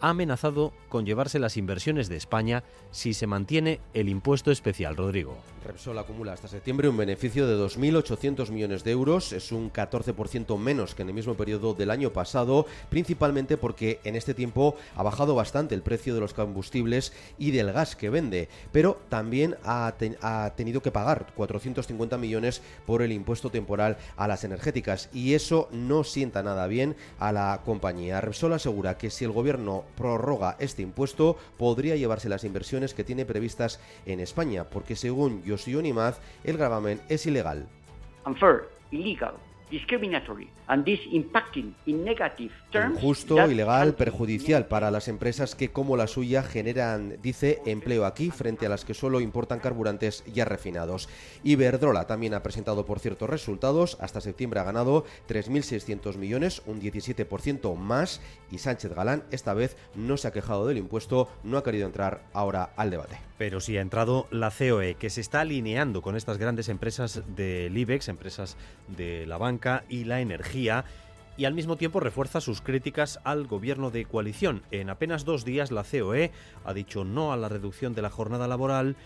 ha amenazado con llevarse las inversiones de España si se mantiene el impuesto especial. Rodrigo. Repsol acumula hasta septiembre un beneficio de 2.800 millones de euros, es un 14% menos que en el mismo periodo del año pasado, principalmente porque en este tiempo ha bajado bastante el precio de los combustibles y del gas que vende, pero también ha, ha tenido que pagar 450 millones por el impuesto temporal a las energéticas y eso no sienta nada bien a la compañía. Repsol asegura que si el gobierno prorroga este impuesto, podría llevarse las inversiones que tiene previstas en España, porque según Yosion Imaz, el gravamen es ilegal. Unfair, illegal. Discriminatory and this impacting in negative terms Injusto, ilegal, perjudicial para las empresas que, como la suya, generan, dice, empleo aquí frente a las que solo importan carburantes ya refinados. Iberdrola también ha presentado, por cierto, resultados. Hasta septiembre ha ganado 3.600 millones, un 17% más. Y Sánchez Galán, esta vez, no se ha quejado del impuesto, no ha querido entrar ahora al debate. Pero sí ha entrado la COE, que se está alineando con estas grandes empresas del IBEX, empresas de la banca y la energía, y al mismo tiempo refuerza sus críticas al gobierno de coalición. En apenas dos días la COE ha dicho no a la reducción de la jornada laboral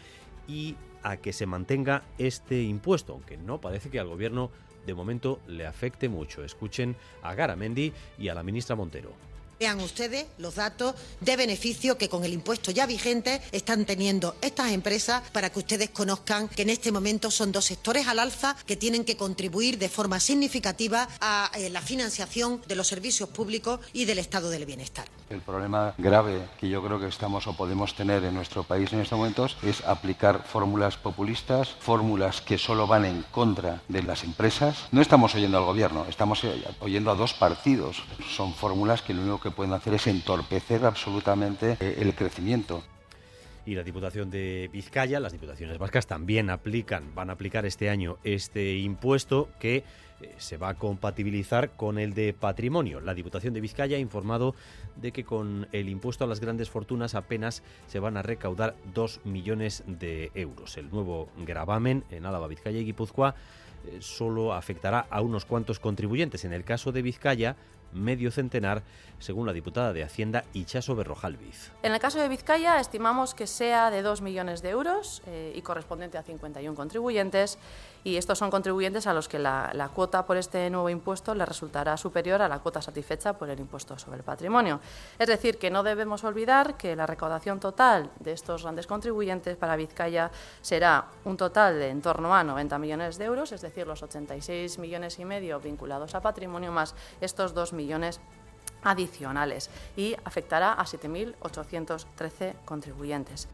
y a que se mantenga este impuesto, aunque no parece que al gobierno de momento le afecte mucho. Escuchen a Garamendi y a la ministra Montero. Vean ustedes los datos de beneficio que con el impuesto ya vigente están teniendo estas empresas para que ustedes conozcan que en este momento son dos sectores al alza que tienen que contribuir de forma significativa a eh, la financiación de los servicios públicos y del estado del bienestar. El problema grave que yo creo que estamos o podemos tener en nuestro país en estos momentos es aplicar fórmulas populistas, fórmulas que solo van en contra de las empresas. No estamos oyendo al gobierno, estamos oyendo a dos partidos. Son fórmulas que lo único que pueden hacer es entorpecer absolutamente eh, el crecimiento y la Diputación de Vizcaya, las diputaciones vascas también aplican, van a aplicar este año este impuesto que eh, se va a compatibilizar con el de patrimonio. La Diputación de Vizcaya ha informado de que con el impuesto a las grandes fortunas apenas se van a recaudar 2 millones de euros. El nuevo gravamen en Álava, Vizcaya y Guipúzcoa eh, solo afectará a unos cuantos contribuyentes. En el caso de Vizcaya, medio centenar, según la diputada de Hacienda Ichaso Berrojalviz. En el caso de Vizcaya, estimamos que sea de 2 millones de euros eh, y correspondiente a 51 contribuyentes. Y estos son contribuyentes a los que la, cuota por este nuevo impuesto les resultará superior a la cuota satisfecha por el impuesto sobre el patrimonio. Es decir, que no debemos olvidar que la recaudación total de estos grandes contribuyentes para Vizcaya será un total de en torno a 90 millones de euros, es decir, los 86 millones y medio vinculados a patrimonio más estos 2 millones adicionales y afectará a 7.813 contribuyentes.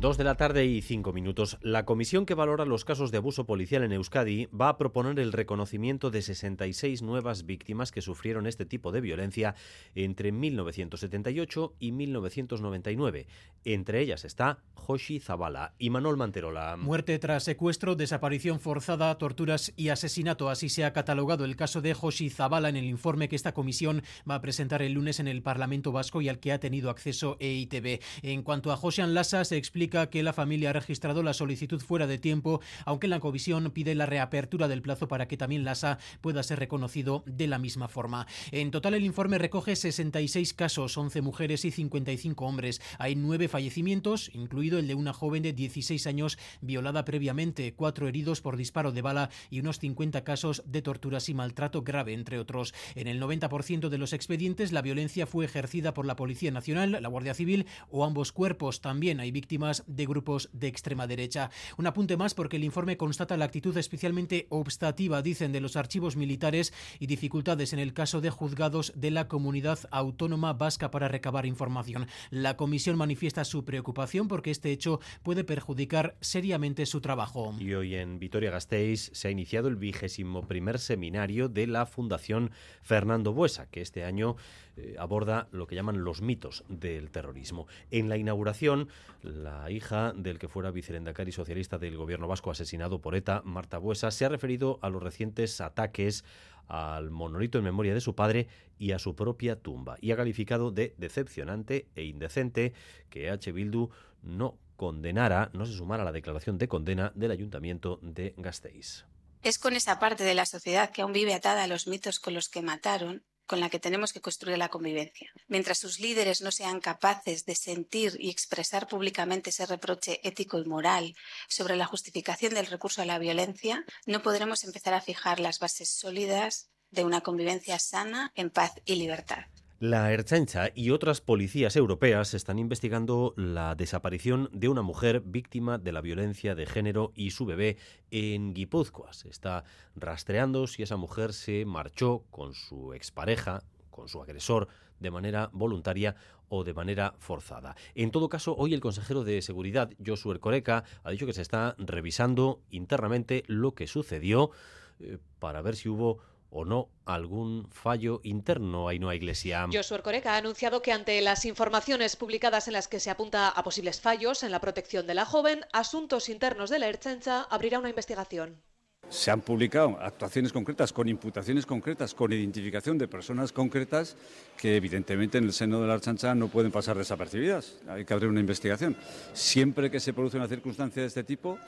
Dos de la tarde y cinco minutos. La comisión que valora los casos de abuso policial en Euskadi va a proponer el reconocimiento de 66 nuevas víctimas que sufrieron este tipo de violencia entre 1978 y 1999. Entre ellas está Joshi Zabala y Manol Manterola. Muerte tras secuestro, desaparición forzada, torturas y asesinato. Así se ha catalogado el caso de Joshi Zabala en el informe que esta comisión va a presentar el lunes en el Parlamento Vasco y al que ha tenido acceso EITB. En cuanto a Josian Lassa, se explica que la familia ha registrado la solicitud fuera de tiempo, aunque la comisión pide la reapertura del plazo para que también Lasa pueda ser reconocido de la misma forma. En total, el informe recoge 66 casos, 11 mujeres y 55 hombres. Hay nueve fallecimientos, incluido el de una joven de 16 años violada previamente, cuatro heridos por disparo de bala y unos 50 casos de torturas y maltrato grave, entre otros. En el 90% de los expedientes, la violencia fue ejercida por la Policía Nacional, la Guardia Civil o ambos cuerpos. También hay víctimas de grupos de extrema derecha. Un apunte más porque el informe constata la actitud especialmente obstativa, dicen, de los archivos militares y dificultades en el caso de juzgados de la comunidad autónoma vasca para recabar información. La comisión manifiesta su preocupación porque este hecho puede perjudicar seriamente su trabajo. Y hoy en Vitoria-Gasteiz se ha iniciado el vigésimo primer seminario de la Fundación Fernando Buesa, que este año eh, aborda lo que llaman los mitos del terrorismo. En la inauguración, la hija del que fuera vicerendacari socialista del gobierno vasco asesinado por ETA, Marta Buesa, se ha referido a los recientes ataques al monolito en memoria de su padre y a su propia tumba y ha calificado de decepcionante e indecente que H. Bildu no condenara, no se sumara a la declaración de condena del ayuntamiento de Gasteiz. Es con esa parte de la sociedad que aún vive atada a los mitos con los que mataron con la que tenemos que construir la convivencia. Mientras sus líderes no sean capaces de sentir y expresar públicamente ese reproche ético y moral sobre la justificación del recurso a la violencia, no podremos empezar a fijar las bases sólidas de una convivencia sana, en paz y libertad. La Erchancha y otras policías europeas están investigando la desaparición de una mujer víctima de la violencia de género y su bebé en Guipúzcoa. Se está rastreando si esa mujer se marchó con su expareja con su agresor de manera voluntaria o de manera forzada. En todo caso, hoy el consejero de Seguridad, Josué Ercoreca, ha dicho que se está revisando internamente lo que sucedió eh, para ver si hubo o no algún fallo interno ahí no hay Iglesia. Josué Coreca ha anunciado que ante las informaciones publicadas en las que se apunta a posibles fallos en la protección de la joven, Asuntos Internos de la Erchancha abrirá una investigación. Se han publicado actuaciones concretas, con imputaciones concretas, con identificación de personas concretas que evidentemente en el seno de la Archancha no pueden pasar desapercibidas. Hay que abrir una investigación. Siempre que se produce una circunstancia de este tipo,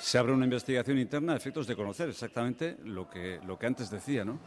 se abre una investigación interna a efectos de conocer exactamente lo que, lo que antes decía, ¿no?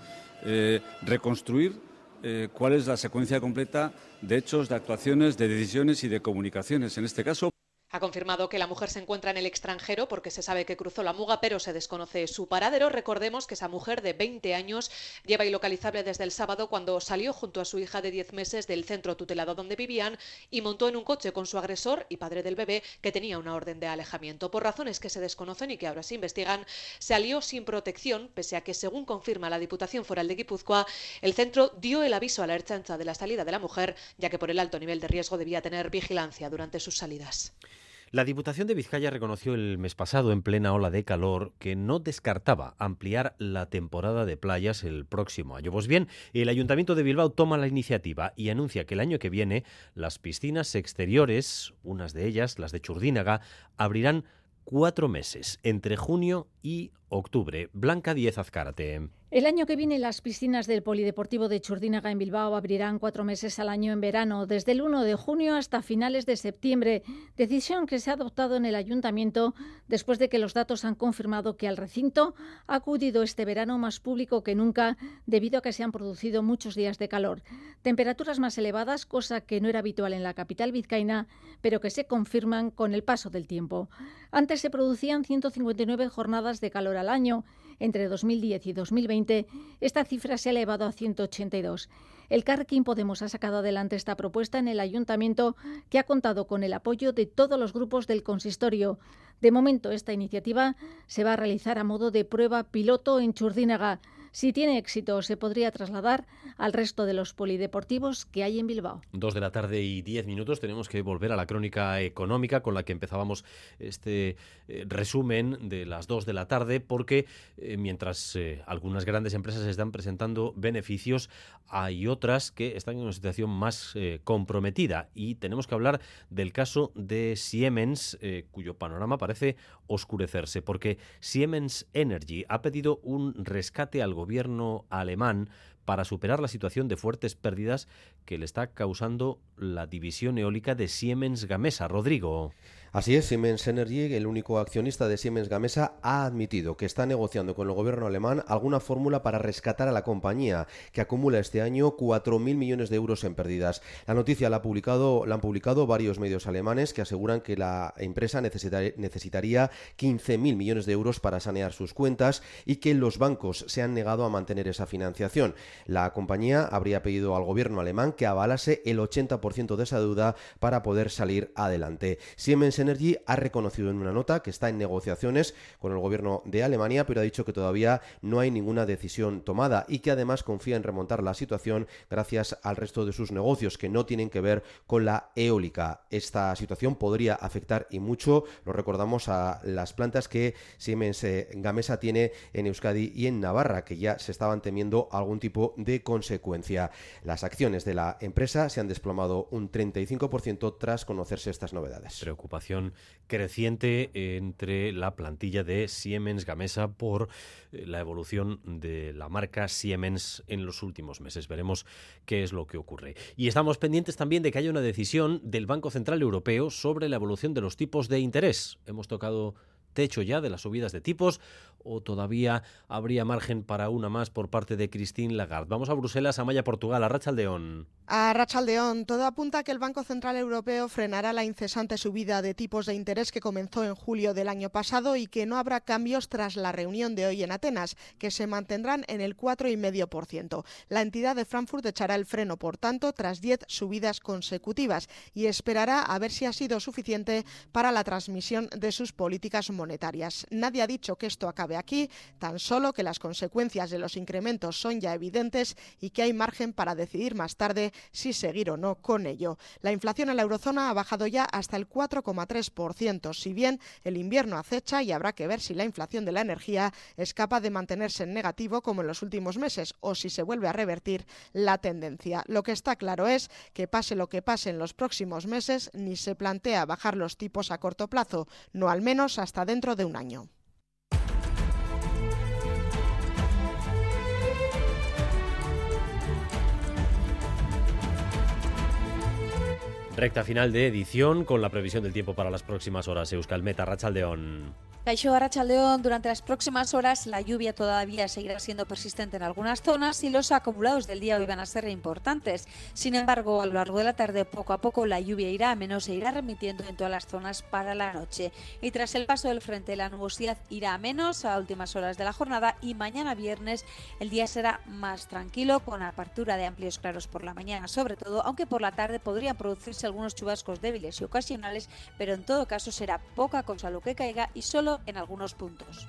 Eh, reconstruir eh, cuál es la secuencia completa de hechos, de actuaciones, de decisiones y de comunicaciones. En este caso, ha confirmado que la mujer se encuentra en el extranjero porque se sabe que cruzó la muga, pero se desconoce su paradero. Recordemos que esa mujer de 20 años lleva ilocalizable desde el sábado cuando salió junto a su hija de 10 meses del centro tutelado donde vivían y montó en un coche con su agresor y padre del bebé que tenía una orden de alejamiento. Por razones que se desconocen y que ahora se investigan, salió sin protección, pese a que, según confirma la Diputación Foral de Guipúzcoa, el centro dio el aviso a la herchancha de la salida de la mujer, ya que por el alto nivel de riesgo debía tener vigilancia durante sus salidas. La Diputación de Vizcaya reconoció el mes pasado, en plena ola de calor, que no descartaba ampliar la temporada de playas el próximo año. Pues bien, el Ayuntamiento de Bilbao toma la iniciativa y anuncia que el año que viene las piscinas exteriores, unas de ellas, las de Churdínaga, abrirán cuatro meses, entre junio y octubre. Blanca Diez Azcárate. El año que viene las piscinas del Polideportivo de Churdínaga en Bilbao abrirán cuatro meses al año en verano, desde el 1 de junio hasta finales de septiembre, decisión que se ha adoptado en el ayuntamiento después de que los datos han confirmado que al recinto ha acudido este verano más público que nunca debido a que se han producido muchos días de calor. Temperaturas más elevadas, cosa que no era habitual en la capital vizcaína, pero que se confirman con el paso del tiempo. Antes se producían 159 jornadas de calor al año entre 2010 y 2020, esta cifra se ha elevado a 182. El Carquín Podemos ha sacado adelante esta propuesta en el ayuntamiento, que ha contado con el apoyo de todos los grupos del consistorio. De momento, esta iniciativa se va a realizar a modo de prueba piloto en Churdínaga. Si tiene éxito, se podría trasladar al resto de los polideportivos que hay en Bilbao. Dos de la tarde y diez minutos. Tenemos que volver a la crónica económica con la que empezábamos este eh, resumen de las dos de la tarde, porque eh, mientras eh, algunas grandes empresas están presentando beneficios, hay otras que están en una situación más comprometida. Y tenemos que hablar del caso de Siemens, cuyo panorama parece oscurecerse, porque Siemens Energy ha pedido un rescate al gobierno alemán para superar la situación de fuertes pérdidas que le está causando la división eólica de Siemens Gamesa. Rodrigo. Así es, Siemens Energy, el único accionista de Siemens Gamesa, ha admitido que está negociando con el gobierno alemán alguna fórmula para rescatar a la compañía, que acumula este año 4.000 millones de euros en pérdidas. La noticia la, han publicado varios medios alemanes que aseguran que la empresa necesitaría 15.000 millones de euros para sanear sus cuentas y que los bancos se han negado a mantener esa financiación. La compañía habría pedido al gobierno alemán que avalase el 80% de esa deuda para poder salir adelante. Siemens Energy ha reconocido en una nota que está en negociaciones con el gobierno de Alemania, pero ha dicho que todavía no hay ninguna decisión tomada y que además confía en remontar la situación gracias al resto de sus negocios que no tienen que ver con la eólica. Esta situación podría afectar y mucho, lo recordamos, a las plantas que Siemens eh, Gamesa tiene en Euskadi y en Navarra, que ya se estaban temiendo algún tipo de consecuencia. Las acciones de la empresa se han desplomado un 35% tras conocerse estas novedades. Preocupación creciente entre la plantilla de Siemens Gamesa por eh, la evolución de la marca Siemens en los últimos meses. Veremos qué es lo que ocurre. Y estamos pendientes también de que haya una decisión del Banco Central Europeo sobre la evolución de los tipos de interés. Hemos tocado techo ya de las subidas de tipos o todavía habría margen para una más por parte de Christine Lagarde. Vamos a Bruselas, a Maya, Portugal, a Rachaldeón. A Rachaldeón, todo apunta a que el Banco Central Europeo frenará la incesante subida de tipos de interés que comenzó en julio del año pasado y que no habrá cambios tras la reunión de hoy en Atenas, que se mantendrán en el 4,5%. La entidad de Frankfurt echará el freno, por tanto, tras 10 subidas consecutivas y esperará a ver si ha sido suficiente para la transmisión de sus políticas monetarias monetarias. Nadie ha dicho que esto acabe aquí, tan solo que las consecuencias de los incrementos son ya evidentes y que hay margen para decidir más tarde si seguir o no con ello. La inflación en la eurozona ha bajado ya hasta el 4,3%, si bien el invierno acecha y habrá que ver si la inflación de la energía es capaz de mantenerse en negativo como en los últimos meses o si se vuelve a revertir la tendencia. Lo que está claro es que pase lo que pase en los próximos meses, ni se plantea bajar los tipos a corto plazo, no al menos hasta dentro de un año. Recta final de edición con la previsión del tiempo para las próximas horas. Euskalmeta, Rachaldeón. Caixo Arrachaldeón, durante las próximas horas la lluvia todavía seguirá siendo persistente en algunas zonas y los acumulados del día hoy van a ser importantes. Sin embargo, a lo largo de la tarde, poco a poco, la lluvia irá a menos e irá remitiendo en todas las zonas para la noche. Y tras el paso del frente, la nubosidad irá a menos a últimas horas de la jornada y mañana viernes el día será más tranquilo con apertura de amplios claros por la mañana, sobre todo, aunque por la tarde podrían producirse algunos chubascos débiles y ocasionales, pero en todo caso será poca cosa lo que caiga y solo en algunos puntos.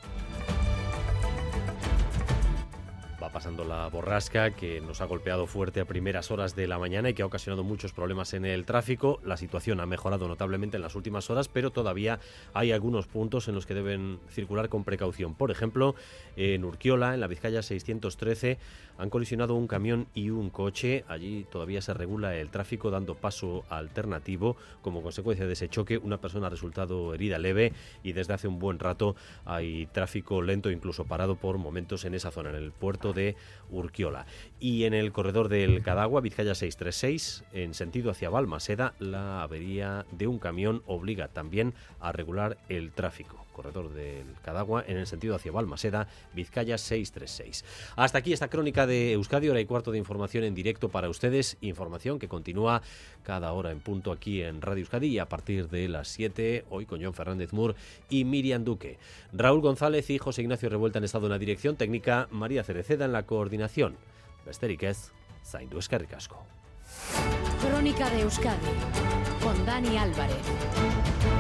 Va pasando la borrasca que nos ha golpeado fuerte a primeras horas de la mañana y que ha ocasionado muchos problemas en el tráfico. La situación ha mejorado notablemente en las últimas horas, pero todavía hay algunos puntos en los que deben circular con precaución. Por ejemplo, en Urquiola, en la Vizcaya 613, han colisionado un camión y un coche. Allí todavía se regula el tráfico dando paso alternativo. Como consecuencia de ese choque, una persona ha resultado herida leve y desde hace un buen rato hay tráfico lento, incluso parado por momentos en esa zona, en el puerto de Urquiola. Y en el corredor del Cadagua, Vizcaya 636, en sentido hacia Balmaseda, la avería de un camión obliga también a regular el tráfico corredor del Cadagua, en el sentido hacia Balmaseda, Vizcaya 636. Hasta aquí esta crónica de Euskadi, hora y cuarto de información en directo para ustedes, información que continúa cada hora en punto aquí en Radio Euskadi y a partir de las 7, hoy con John Fernández Mur y Miriam Duque. Raúl González y José Ignacio Revuelta han estado en la dirección técnica, María Cereceda en la coordinación. Besterik ez, zaindu eskerrik. Crónica de Euskadi con Dani Álvarez.